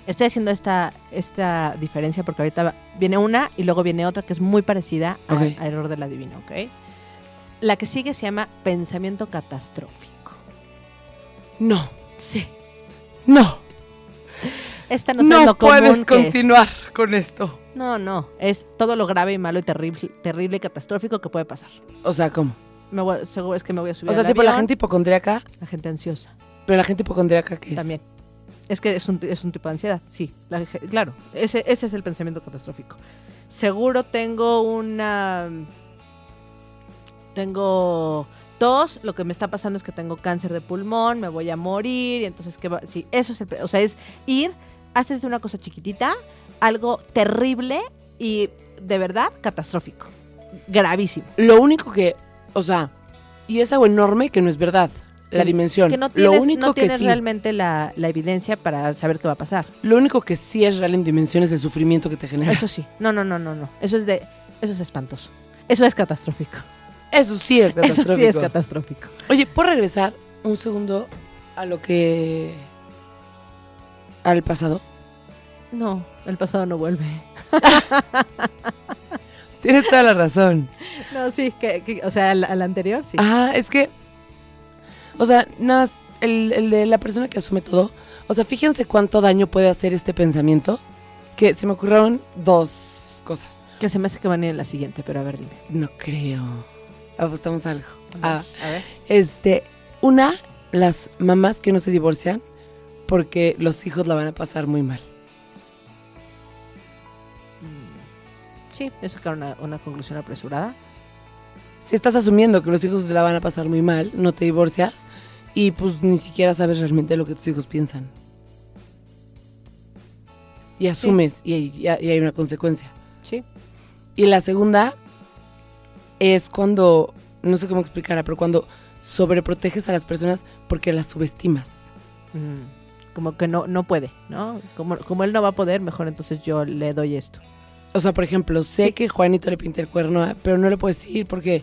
Estoy haciendo esta, esta diferencia porque ahorita viene una y luego viene otra que es muy parecida a- error del adivino, ¿ok? La que sigue se llama pensamiento catastrófico. no, Sí. no, Esta no, no, sabes lo común puedes es. continuar con esto. No, no. Es todo lo grave y malo y terrible, terrible y catastrófico que puede pasar. O sea, ¿cómo? Me voy- es que me voy a subir O sea, al tipo la gente hipocondríaca, la gente ansiosa pero la gente hipocondríaca, ¿qué es? también. Es que es un, es un tipo de ansiedad, sí. Claro, ese, ese es el pensamiento catastrófico. Seguro tengo una... Tengo tos, lo que me está pasando es que tengo cáncer de pulmón, me voy a morir, y entonces, ¿qué va? Sí, eso es el... O sea, es ir, haces de una cosa chiquitita, algo terrible y de verdad catastrófico. Gravísimo. Lo único que, o sea, y es algo enorme que no es verdad, la dimensión. Que no tienes, lo único no que tienes sí, realmente la, la evidencia para saber qué va a pasar. lo único que sí es real en dimensión es el sufrimiento que te genera. Eso sí. No, no, no, no, no. Eso es de, eso es espantoso. Eso es catastrófico. Eso sí es Eso catastrófico. sí es catastrófico. Oye, ¿puedo regresar un segundo a lo que... al pasado? No, el pasado no vuelve. Tienes toda la razón. No, sí, que, que- o sea, al, al anterior sí. Ah, es que, o sea, nada más, el, el de la persona que asume todo, o sea, fíjense cuánto daño puede hacer este pensamiento, que se me ocurrieron dos cosas. Que se me hace que van a ir en la siguiente, pero a ver, dime. No creo. Apostamos algo. A Ah, ver, a ver. este, una, las mamás que no se divorcian porque los hijos la van a pasar muy mal. Mm, Sí, es sacar una, una conclusión apresurada. Si estás asumiendo que los hijos la van a pasar muy mal, no te divorcias y pues ni siquiera sabes realmente lo que tus hijos piensan. Y asumes hay- y hay una consecuencia. Sí. Y la segunda es cuando, no sé cómo explicarla, pero cuando sobreproteges a las personas porque las subestimas. Mm, Como que no, no puede, ¿no? Como, como él no va a poder, mejor entonces yo le doy esto. O sea, por ejemplo, sé Sí. que Juanito le pinta el cuerno, ¿eh? pero no le puedo decir porque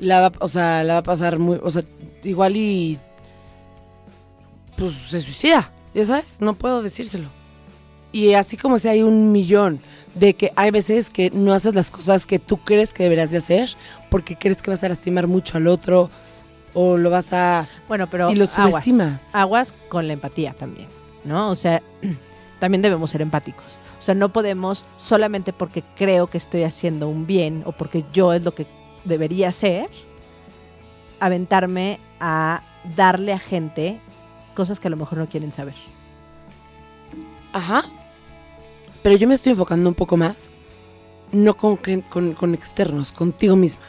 la va, o sea, la va a pasar muy, o sea, igual y pues se suicida, ya sabes, no puedo decírselo. Y así como si hay un millón de que hay veces que no haces las cosas que tú crees que deberías de hacer porque crees que vas a lastimar mucho al otro o lo vas a Bueno, pero y lo aguas. subestimas. aguas con la empatía también, ¿no? O sea, también debemos ser empáticos. O sea, no podemos solamente porque creo que estoy haciendo un bien o porque yo es lo que debería hacer, aventarme a darle a gente cosas que a lo mejor no quieren saber. Ajá. Pero yo me estoy enfocando un poco más, no con, con, con externos, contigo misma.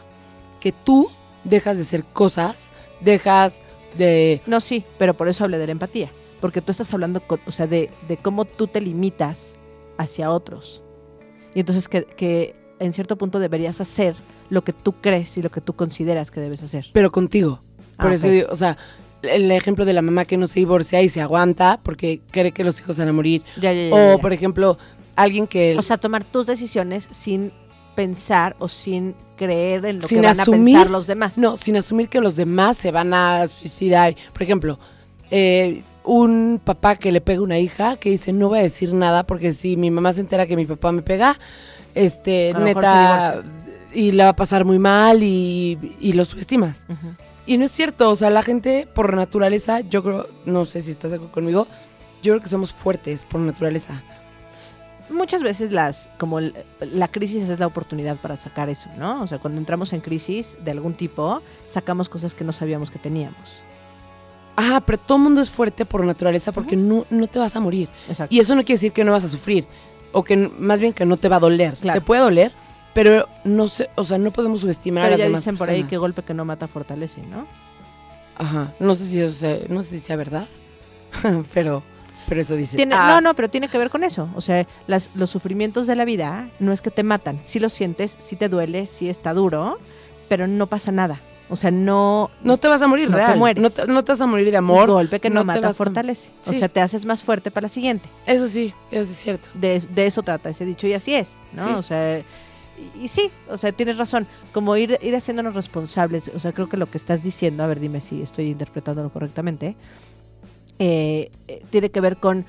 Que tú dejas de hacer cosas, dejas de... No, sí, pero por eso hablé de la empatía. Porque tú estás hablando, con- o sea, de, de cómo tú te limitas hacia otros. Y entonces que, que en cierto punto deberías hacer lo que tú crees y lo que tú consideras que debes hacer. Pero contigo. Por Ah, eso ok. digo, o sea, el ejemplo de la mamá que no se divorcia y se aguanta porque cree que los hijos van a morir. Ya, ya, ya, O, por ejemplo, alguien que... O sea, tomar tus decisiones sin pensar o sin creer en lo Sin que van asumir- a pensar los demás. No, sin asumir que los demás se van a suicidar. Por ejemplo, eh, un papá que le pega a una hija que dice no voy a decir nada porque si mi mamá se entera que mi papá me pega, este, neta, y la va a pasar muy mal y, y lo subestimas. Y no es cierto, o sea, la gente por naturaleza, yo creo, no sé si estás de acuerdo conmigo, yo creo que somos fuertes por naturaleza. muchas veces las como la crisis es la oportunidad para sacar eso, ¿no? O sea, cuando entramos en crisis de algún tipo, sacamos cosas que no sabíamos que teníamos. Ah, pero todo el mundo es fuerte por naturaleza porque no, no te vas a morir. Exacto. Y eso no quiere decir que no vas a sufrir. O que más bien que no te va a doler. Claro. Te puede doler, pero no sé, o sea, no podemos subestimar a Pero las ya demás dicen por ahí que golpe que no mata fortalece, ¿no? Ajá. No sé si eso sea, no sé si sea verdad. pero, pero eso dice. Tiene- Ah, No, no, pero tiene que ver con eso. O sea, las, los sufrimientos de la vida no es que te matan. Sí lo sientes, sí te duele, sí está duro, pero no pasa nada. O sea, no... No te vas a morir, No te mueres. No te, no te vas a morir de amor. golpe que no, mata a- fortalece. O sea, te haces más fuerte para la siguiente. Eso sí, eso es cierto. De, de eso trata ese dicho y así es, ¿no? Sí. O sea, y, y sí, o sea, tienes razón. Como ir, ir haciéndonos responsables. O sea, creo que lo que estás diciendo, a ver, dime si estoy interpretándolo correctamente, eh, eh, tiene que ver con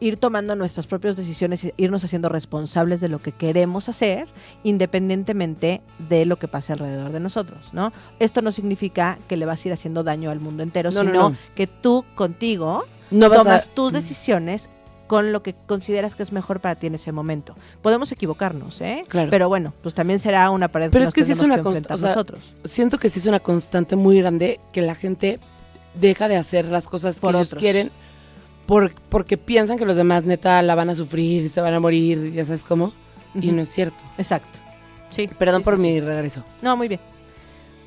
ir tomando nuestras propias decisiones e irnos haciendo responsables de lo que queremos hacer, independientemente de lo que pase alrededor de nosotros, ¿no? Esto no significa que le vas a ir haciendo daño al mundo entero, No, no, sino no. que tú contigo tomas a. tus decisiones con lo que consideras que es mejor para ti en ese momento. Podemos equivocarnos, ¿eh? Claro. Pero bueno, pues también será una pared Pero que es que sí es una const- enfrentar o sea. Siento que sí es una constante muy grande que la gente deja de hacer las cosas Por que ellos otros. quieren por, porque piensan que los demás neta la van a sufrir, se van a morir, ya sabes cómo. Y Ujú. no es cierto. Exacto. Sí. Perdón sí, por sí, mi regreso. sí. No, muy bien.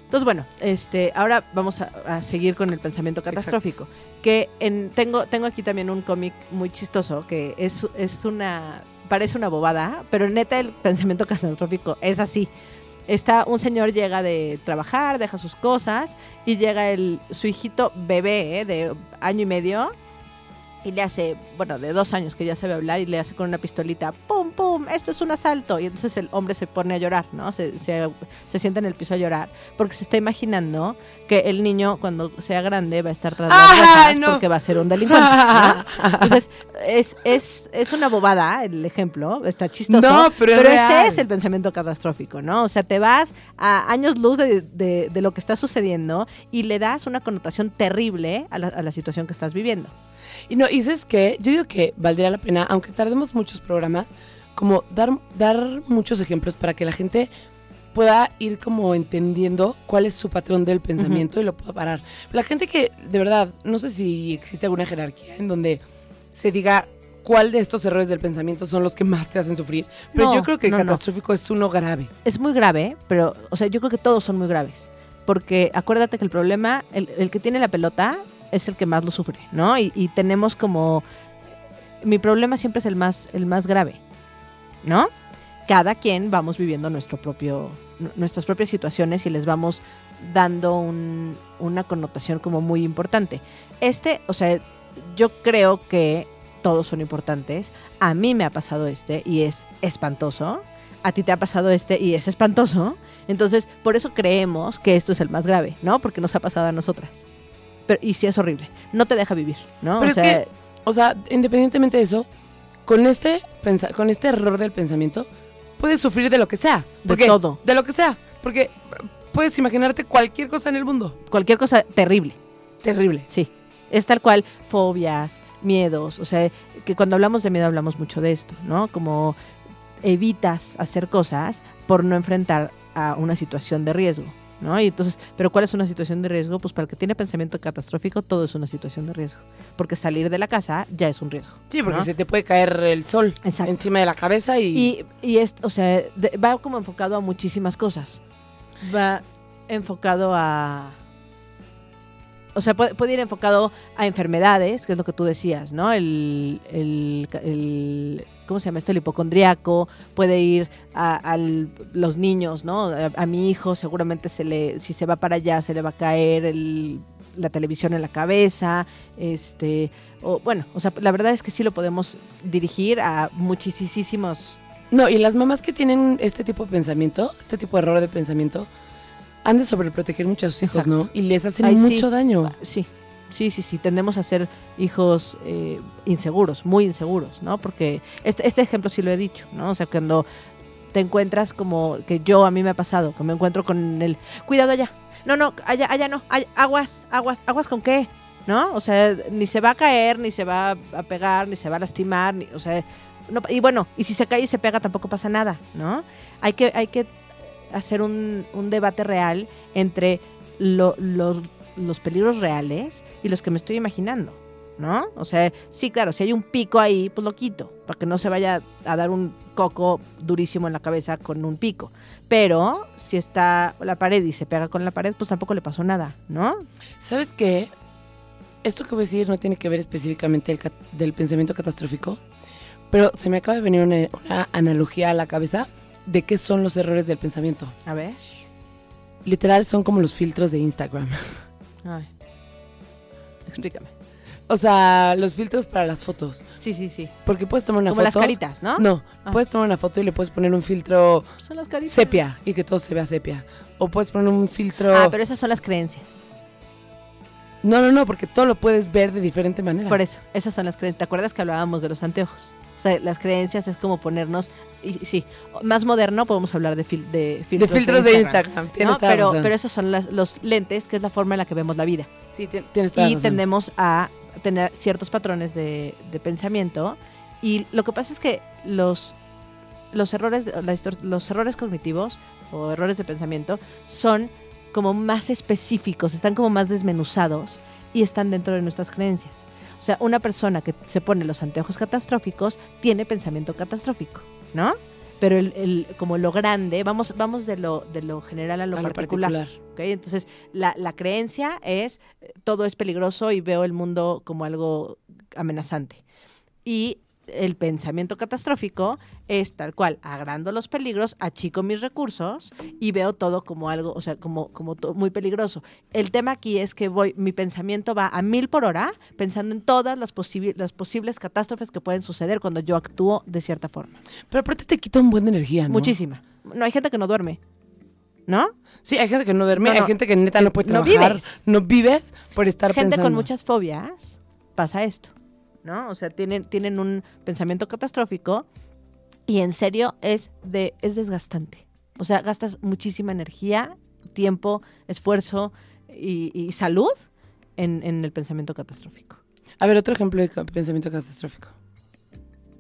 Entonces, bueno, este, ahora vamos a, a seguir con el pensamiento catastrófico. Que en, tengo, tengo aquí también un cómic muy chistoso que es, es una. parece una bobada, pero neta el pensamiento catastrófico es así. Está, un señor llega de trabajar, deja sus cosas y llega el, su hijito bebé ¿eh? de año y medio y le hace, bueno, de dos años que ya sabe hablar y le hace con una pistolita, ¡pum, pum! Esto es un asalto. Y entonces el hombre se pone a llorar, ¿no? Se, se, se sienta en el piso a llorar porque se está imaginando que el niño cuando sea grande va a estar tras las ¡Ay, rejas no! porque va a ser un delincuente. ¿no? Entonces, es, es, es una bobada el ejemplo, está chistoso. No, pero es ese es el pensamiento catastrófico, ¿no? O sea, te vas a años luz de, de- de lo que está sucediendo y le das una connotación terrible a la, a la situación que estás viviendo. Y no, y sabes qué, yo digo que valdría la pena, aunque tardemos muchos programas, como dar, dar muchos ejemplos para que la gente pueda ir como entendiendo cuál es su patrón del pensamiento y lo pueda parar. La gente que, de verdad, no sé si existe alguna jerarquía en donde se diga cuál de estos errores del pensamiento son los que más te hacen sufrir, pero No, yo creo que el no, no. catastrófico es uno grave. Es muy grave, pero, o sea, yo creo que todos son muy graves. Porque acuérdate que el problema, el, el que tiene la pelota es el que más lo sufre, ¿no? Y, tenemos como... Mi problema siempre es el más, el más grave, ¿no? Cada quien vamos viviendo nuestro propio, nu- nuestras propias situaciones y les vamos dando un- una connotación como muy importante. Este, o sea, yo creo que todos son importantes. A mí me ha pasado este y es espantoso. A ti te ha pasado este y es espantoso. Entonces, por eso creemos que esto es el más grave, ¿no? Porque nos ha pasado a nosotras. Pero, y sí es horrible. No te deja vivir, ¿no? Pero o es que, o sea, independientemente de eso, con este, pensa- con este error del pensamiento, puedes sufrir de lo que sea. De todo. De lo que sea. Porque puedes imaginarte cualquier cosa en el mundo. cualquier cosa terrible. Terrible. Sí. Es tal cual fobias, miedos. O sea, que cuando hablamos de miedo hablamos mucho de esto, ¿no? Como evitas hacer cosas por no enfrentar a una situación de riesgo, ¿no? Y entonces, ¿pero cuál es una situación de riesgo? Pues para el que tiene pensamiento catastrófico, todo es una situación de riesgo. Porque salir de la casa ya es un riesgo. Sí, porque ¿no? se te puede caer el sol Exacto. encima de la cabeza y... Y, y es, o sea, de- va como enfocado a muchísimas cosas. Va enfocado a... O sea, puede, puede ir enfocado a enfermedades, que es lo que tú decías, ¿no? El, el, el- ¿cómo se llama esto? El hipocondriaco, puede ir a, los niños, ¿no? A, a mi hijo seguramente se le, si se va para allá, se le va a caer el- la televisión en la cabeza, este, o bueno, o sea, la verdad es que sí lo podemos dirigir a muchísimos No, y las mamás que tienen este tipo de pensamiento, este tipo de error de pensamiento, han de sobreproteger mucho a sus hijos, Exacto. ¿no? Y les hacen Ay, sí. mucho daño. Sí, sí, sí, sí. Tendemos a ser hijos eh, inseguros, muy inseguros, ¿no? Porque este, este ejemplo sí lo he dicho, ¿no? O sea, cuando te encuentras como que yo a mí me ha pasado, que me encuentro con el cuidado allá. No, no, allá, allá no, ay, aguas, aguas, aguas con qué, ¿no? O sea, ni se va a caer, ni se va a pegar, ni se va a lastimar, ni, o sea, no- y bueno, y si se cae y se pega tampoco pasa nada, ¿no? Hay que, hay que hacer un, un debate real entre lo- los, los peligros reales y los que me estoy imaginando, ¿no? O sea, sí, claro, si hay un pico ahí, pues lo quito, para que no se vaya a dar un coco durísimo en la cabeza con un pico. Pero si está la pared y se pega con la pared, pues tampoco le pasó nada, ¿no? ¿Sabes qué? Esto que voy a decir no tiene que ver específicamente del, cat- del pensamiento catastrófico, pero se me acaba de venir una, una analogía a la cabeza de qué son los errores del pensamiento. A ver. Literal son como los filtros de Instagram. Ay. Explícame. O sea, los filtros para las fotos. Sí, sí, sí. Porque puedes tomar una Como foto. las caritas, ¿no? No, Ah. puedes tomar una foto y le puedes poner un filtro Son las caritas. sepia y que todo se vea sepia. O puedes poner un filtro. Ah, pero esas son las creencias. No, no, no, porque todo lo puedes ver de diferente manera. Por eso, esas son las creencias. ¿Te acuerdas que hablábamos de los anteojos? O sea, las creencias es como ponernos, y, sí, más moderno podemos hablar de, fil- de de filtros filtros de Instagram. Pero, razón. pero esos son las- los lentes, que es la forma en la que vemos la vida. sí, ti- tienes Y razón. tendemos a tener ciertos patrones de, de pensamiento. Y lo que pasa es que los, los, errores, los errores cognitivos o errores de pensamiento son como más específicos, están como más desmenuzados y están dentro de nuestras creencias. O sea, una persona que se pone los anteojos catastróficos tiene pensamiento catastrófico, ¿no? Pero el, el- como lo grande, vamos, vamos de lo, de lo general a lo, A lo particular. particular. ¿ok? Entonces, la, la creencia es eh, todo es peligroso y veo el mundo como algo amenazante. Y el pensamiento catastrófico es tal cual, agrando los peligros, achico mis recursos y veo todo como algo, o sea, como, como muy peligroso. El tema aquí es que voy, mi pensamiento va a mil por hora pensando en todas las, posibi- las posibles catástrofes que pueden suceder cuando yo actúo de cierta forma. Pero aparte te quita un buen de energía, ¿no? Muchísima. No, hay gente que no duerme, ¿no? Sí, hay gente que no duerme, No, no. hay gente que neta no puede No trabajar. vives. No vives por estar gente pensando. con muchas fobias pasa esto, ¿no? O sea, tienen, tienen un pensamiento catastrófico y en serio es, de, es desgastante. O sea, gastas muchísima energía, tiempo, esfuerzo y, y salud en, en el pensamiento catastrófico. A ver, otro ejemplo de pensamiento catastrófico.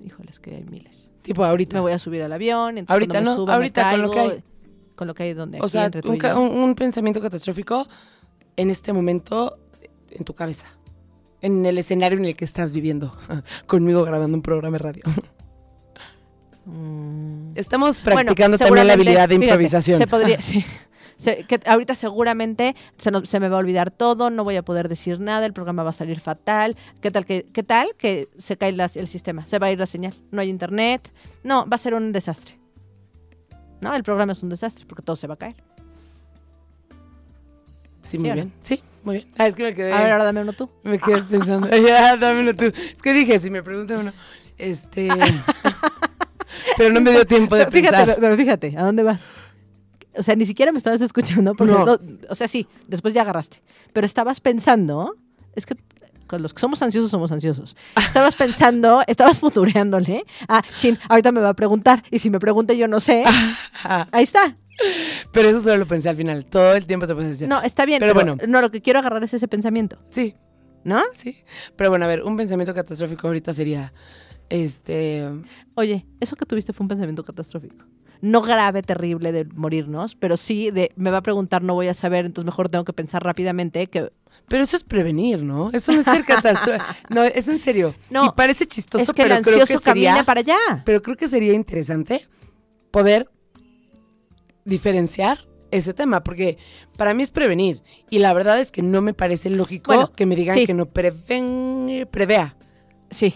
Híjoles, que hay miles. Tipo ahorita. Me voy a subir al avión, entonces Ahorita me no, suba, me ahorita con lo caigo, que hay. Con lo que hay donde o aquí, sea, entre tú un, y ca- yo. un- un pensamiento catastrófico en este momento en tu cabeza. En el escenario en el que estás viviendo. Conmigo grabando un programa de radio. Mm. Estamos Bueno, practicando también la habilidad de fíjate, improvisación. se podría, sí. Se- que ahorita seguramente se, me va a olvidar todo, no voy a poder decir nada, el programa va a salir fatal. ¿Qué tal que, qué tal que se cae el sistema? Se va a ir la señal, no hay internet. No, va a ser un desastre. No, el programa es un desastre porque todo se va a caer. Sí, muy ¿Sí o no? bien. Sí, muy bien. Ah, es que me quedé, A ver, ahora dame uno tú. me quedé pensando. ya, dámelo tú. Es que dije, si me preguntan uno, este... pero no me dio tiempo de Pero fíjate, pensar. pero, pero fíjate, ¿a dónde vas? O sea, ni siquiera me estabas escuchando. Porque No. no- o sea, sí, después ya agarraste. Pero estabas pensando, es que los que somos ansiosos somos ansiosos. Estabas pensando, estabas futureándole. Ah, chin, ahorita me va a preguntar. Y si me pregunta yo no sé, ahí está. Pero eso solo lo pensé al final. Todo el tiempo te puedes decir. No, está bien. Pero Pero, bueno. no, lo que quiero agarrar es ese pensamiento, Sí, ¿no? sí. Pero bueno, a ver, un pensamiento catastrófico ahorita sería, este... Oye, eso que tuviste fue un pensamiento catastrófico. No grave, terrible de morirnos, pero sí de me va a preguntar, no voy a saber, entonces mejor tengo que pensar rápidamente que Pero eso es prevenir, ¿no? Eso no es ser catastrófico. no, es en serio. No, y parece chistoso, es que el pero creo ansioso que sería... para allá. Pero creo que sería interesante poder diferenciar ese tema, porque para mí es prevenir. Y la verdad es que no me parece lógico Bueno, que me digan sí. que no preven, prevea. Sí,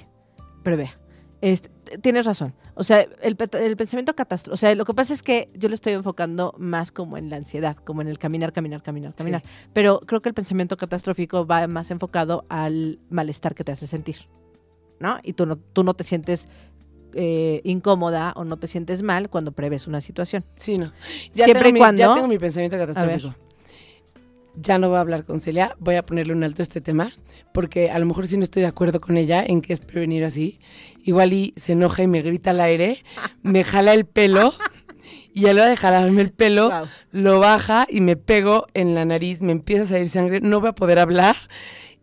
prevea. Este, tienes razón. O sea, el, el pensamiento catastrófico. O sea, lo que pasa es que yo lo estoy enfocando más como en la ansiedad, como en el caminar, caminar, caminar, caminar. Pero creo que el pensamiento catastrófico va más enfocado al malestar que te hace sentir. ¿No? Y tú no, tú no te sientes eh, incómoda o no te sientes mal cuando prevés una situación. Sí, no. Siempre tengo mi- cuando- ya tengo mi pensamiento catastrófico. Ya no voy a hablar con Celia, voy a ponerle un alto a este tema, porque a lo mejor sí no estoy de acuerdo con ella en que es prevenir así. Igual y se enoja y me grita al aire, me jala el pelo y a la hora de jalarme el pelo, lo baja y me pego en la nariz, me empieza a salir sangre, no voy a poder hablar.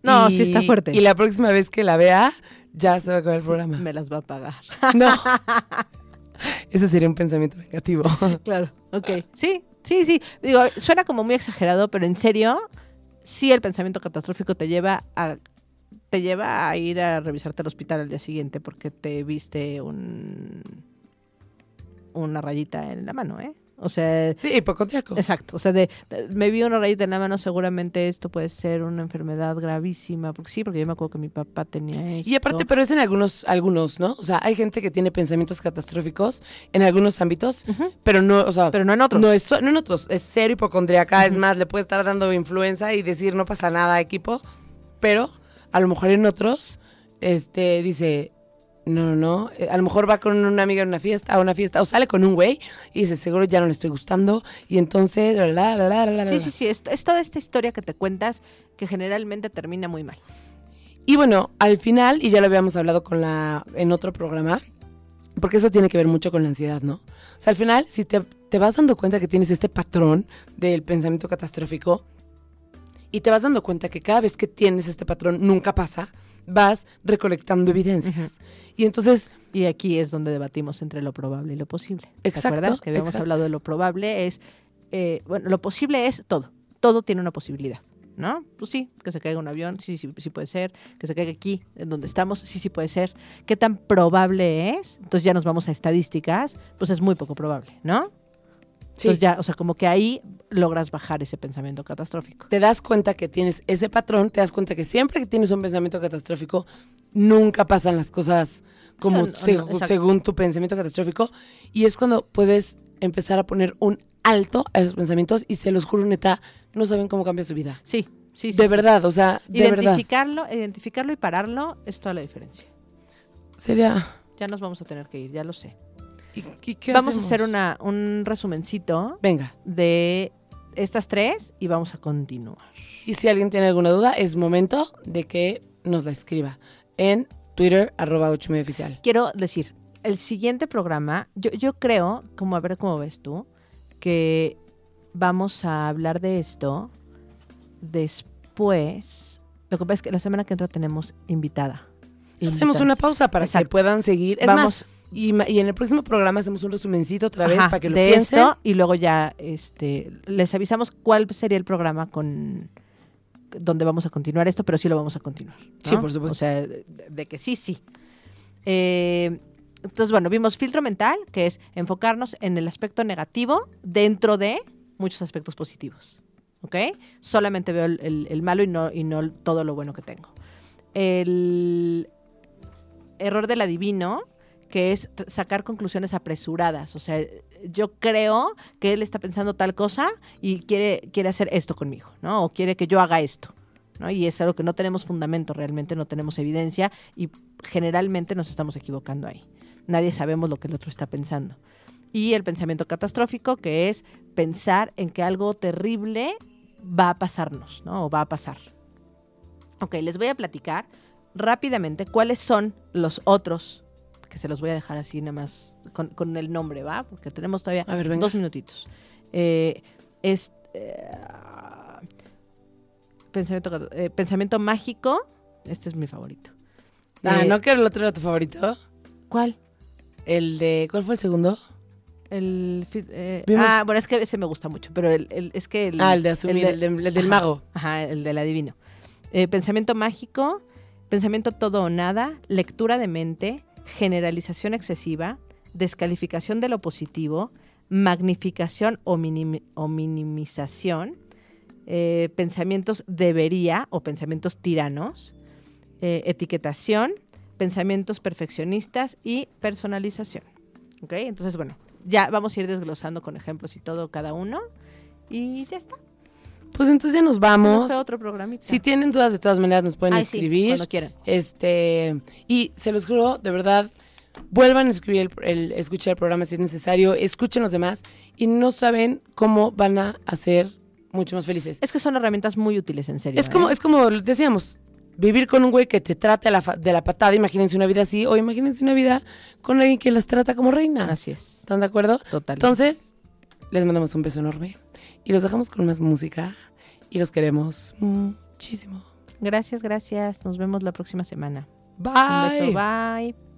No, y- sí está fuerte. Y la próxima vez que la vea, ya se va a acabar el programa. Me las va a pagar. No. Ese sería un pensamiento negativo. claro. Ok. Sí, sí, sí. Digo, suena como muy exagerado, pero en serio, sí el pensamiento catastrófico te lleva a te lleva a ir a revisarte al hospital al día siguiente porque te viste un una rayita en la mano, ¿eh? O sea, Sí, hipocondriaco. exacto. O sea, de, de- me vi una rayita en la mano, seguramente esto puede ser una enfermedad gravísima. Porque sí, porque yo me acuerdo que mi papá tenía esto. Y aparte, pero es en algunos, algunos, ¿no? O sea, hay gente que tiene pensamientos catastróficos en algunos ámbitos, pero no, o sea, Pero no en otros. No, es, no en otros, es cero hipocondriaca, es más, le puede estar dando influenza y decir no pasa nada, equipo, pero a lo mejor en otros, este, dice, no, no, no, eh, a lo mejor va con una amiga a una fiesta, a una fiesta, o sale con un güey y dice, seguro ya no le estoy gustando, y entonces, la, la, la, la, la, la, Sí, sí, sí. Es, es toda esta historia que te cuentas que generalmente termina muy mal. Y bueno, al final, y ya lo habíamos hablado con la, en otro programa, porque eso tiene que ver mucho con la ansiedad, ¿no? O sea, al final, si te, te vas dando cuenta que tienes este patrón del pensamiento catastrófico, y te vas dando cuenta que cada vez que tienes este patrón nunca pasa, vas recolectando evidencias. Y entonces, Y aquí es donde debatimos entre lo probable y lo posible. ¿Te Exacto, acuerdas? Que habíamos exacto. hablado de lo probable es, eh, bueno, lo posible es todo. Todo tiene una posibilidad, ¿no? Pues sí, que se caiga un avión, sí, sí, sí puede ser. Que se caiga aquí, en donde estamos, sí, sí puede ser. ¿Qué tan probable es? Entonces ya nos vamos a estadísticas, pues es muy poco probable, ¿no? sí, Entonces ya, o sea, como que ahí logras bajar ese pensamiento catastrófico. te das cuenta que tienes ese patrón, te das cuenta que siempre que tienes un pensamiento catastrófico, nunca pasan las cosas como No, no, seg- no, exacto. según tu pensamiento catastrófico. Y es cuando puedes empezar a poner un alto a esos pensamientos y se los juro, neta, no saben cómo cambia su vida. Sí, sí, sí. de sí. verdad, o sea, de verdad. Identificarlo, identificarlo y pararlo es toda la diferencia. Sería... Ya nos vamos a tener que ir, ya lo sé. ¿y- y qué Vamos hacemos? a hacer una, un resumencito Venga, de estas tres y vamos a continuar. y si alguien tiene alguna duda, es momento de que nos la escriba en Twitter, arroba 8 medio oficial. Quiero decir, el siguiente programa, yo, yo creo, como a ver cómo ves tú, que vamos a hablar de esto después. Lo que pasa es que la semana que entra tenemos invitada. Hacemos una pausa para que puedan seguir. Es Vamos. más, y, en el próximo programa hacemos un resumencito otra vez Ajá, para que lo de piensen. esto y luego ya este les avisamos cuál sería el programa con donde vamos a continuar esto, pero sí lo vamos a continuar. ¿no? Sí, por supuesto. O sea, de, de que sí, sí. Eh, entonces, bueno, vimos filtro mental, que es enfocarnos en el aspecto negativo dentro de muchos aspectos positivos. ¿Ok? Solamente veo el, el- el malo y no, y no todo lo bueno que tengo. El error del adivino, que es sacar conclusiones apresuradas. O sea, yo creo que él está pensando tal cosa y quiere, quiere hacer esto conmigo, ¿no? O quiere que yo haga esto. ¿no? Y es algo que no tenemos fundamento realmente, no tenemos evidencia y generalmente nos estamos equivocando ahí. Nadie sabemos lo que el otro está pensando. Y el pensamiento catastrófico, que es pensar en que algo terrible va a pasarnos, ¿no? O va a pasar. Ok, les voy a platicar rápidamente cuáles son los otros, que se los voy a dejar así nada más con, con el nombre, ¿va? Porque tenemos todavía A ver, venga. dos minutitos. Eh, es, eh, pensamiento, eh, pensamiento mágico, este es mi favorito. Ah, Eh, ¿no que el otro era tu favorito? ¿Cuál? El de... ¿Cuál fue el segundo? El, eh, ah, bueno, es que ese me gusta mucho, pero el, el- es que el, ah, el de asumir, de- el, de- el del ajá, mago. Ajá, el del adivino. Eh, pensamiento mágico, pensamiento todo o nada, lectura de mente, generalización excesiva, descalificación de lo positivo, magnificación o, minim- o minimización, eh, pensamientos debería o pensamientos tiranos, eh, etiquetación, pensamientos perfeccionistas y personalización. Entonces, bueno, ya vamos a ir desglosando con ejemplos y todo cada uno. Y ya está. Pues entonces ya nos nos vamos. otro programita. Si tienen dudas, de todas maneras nos pueden Ay, sí, escribir. cuando quieran. Este, y se los juro, de verdad, vuelvan a escribir el, el- escuchar el programa si es necesario, escuchen los demás y no saben cómo van a hacer mucho más felices. Es que son herramientas muy útiles, en serio. Es como, ¿eh? es como decíamos, vivir con un güey que te trate a la de la patada, imagínense una vida así, o imagínense una vida con alguien que las trata como reinas. Así es. ¿Están de acuerdo? Total. Entonces, les mandamos un beso enorme y los dejamos con más música y los queremos muchísimo. Gracias, gracias. Nos vemos la próxima semana. Bye. Un beso, bye.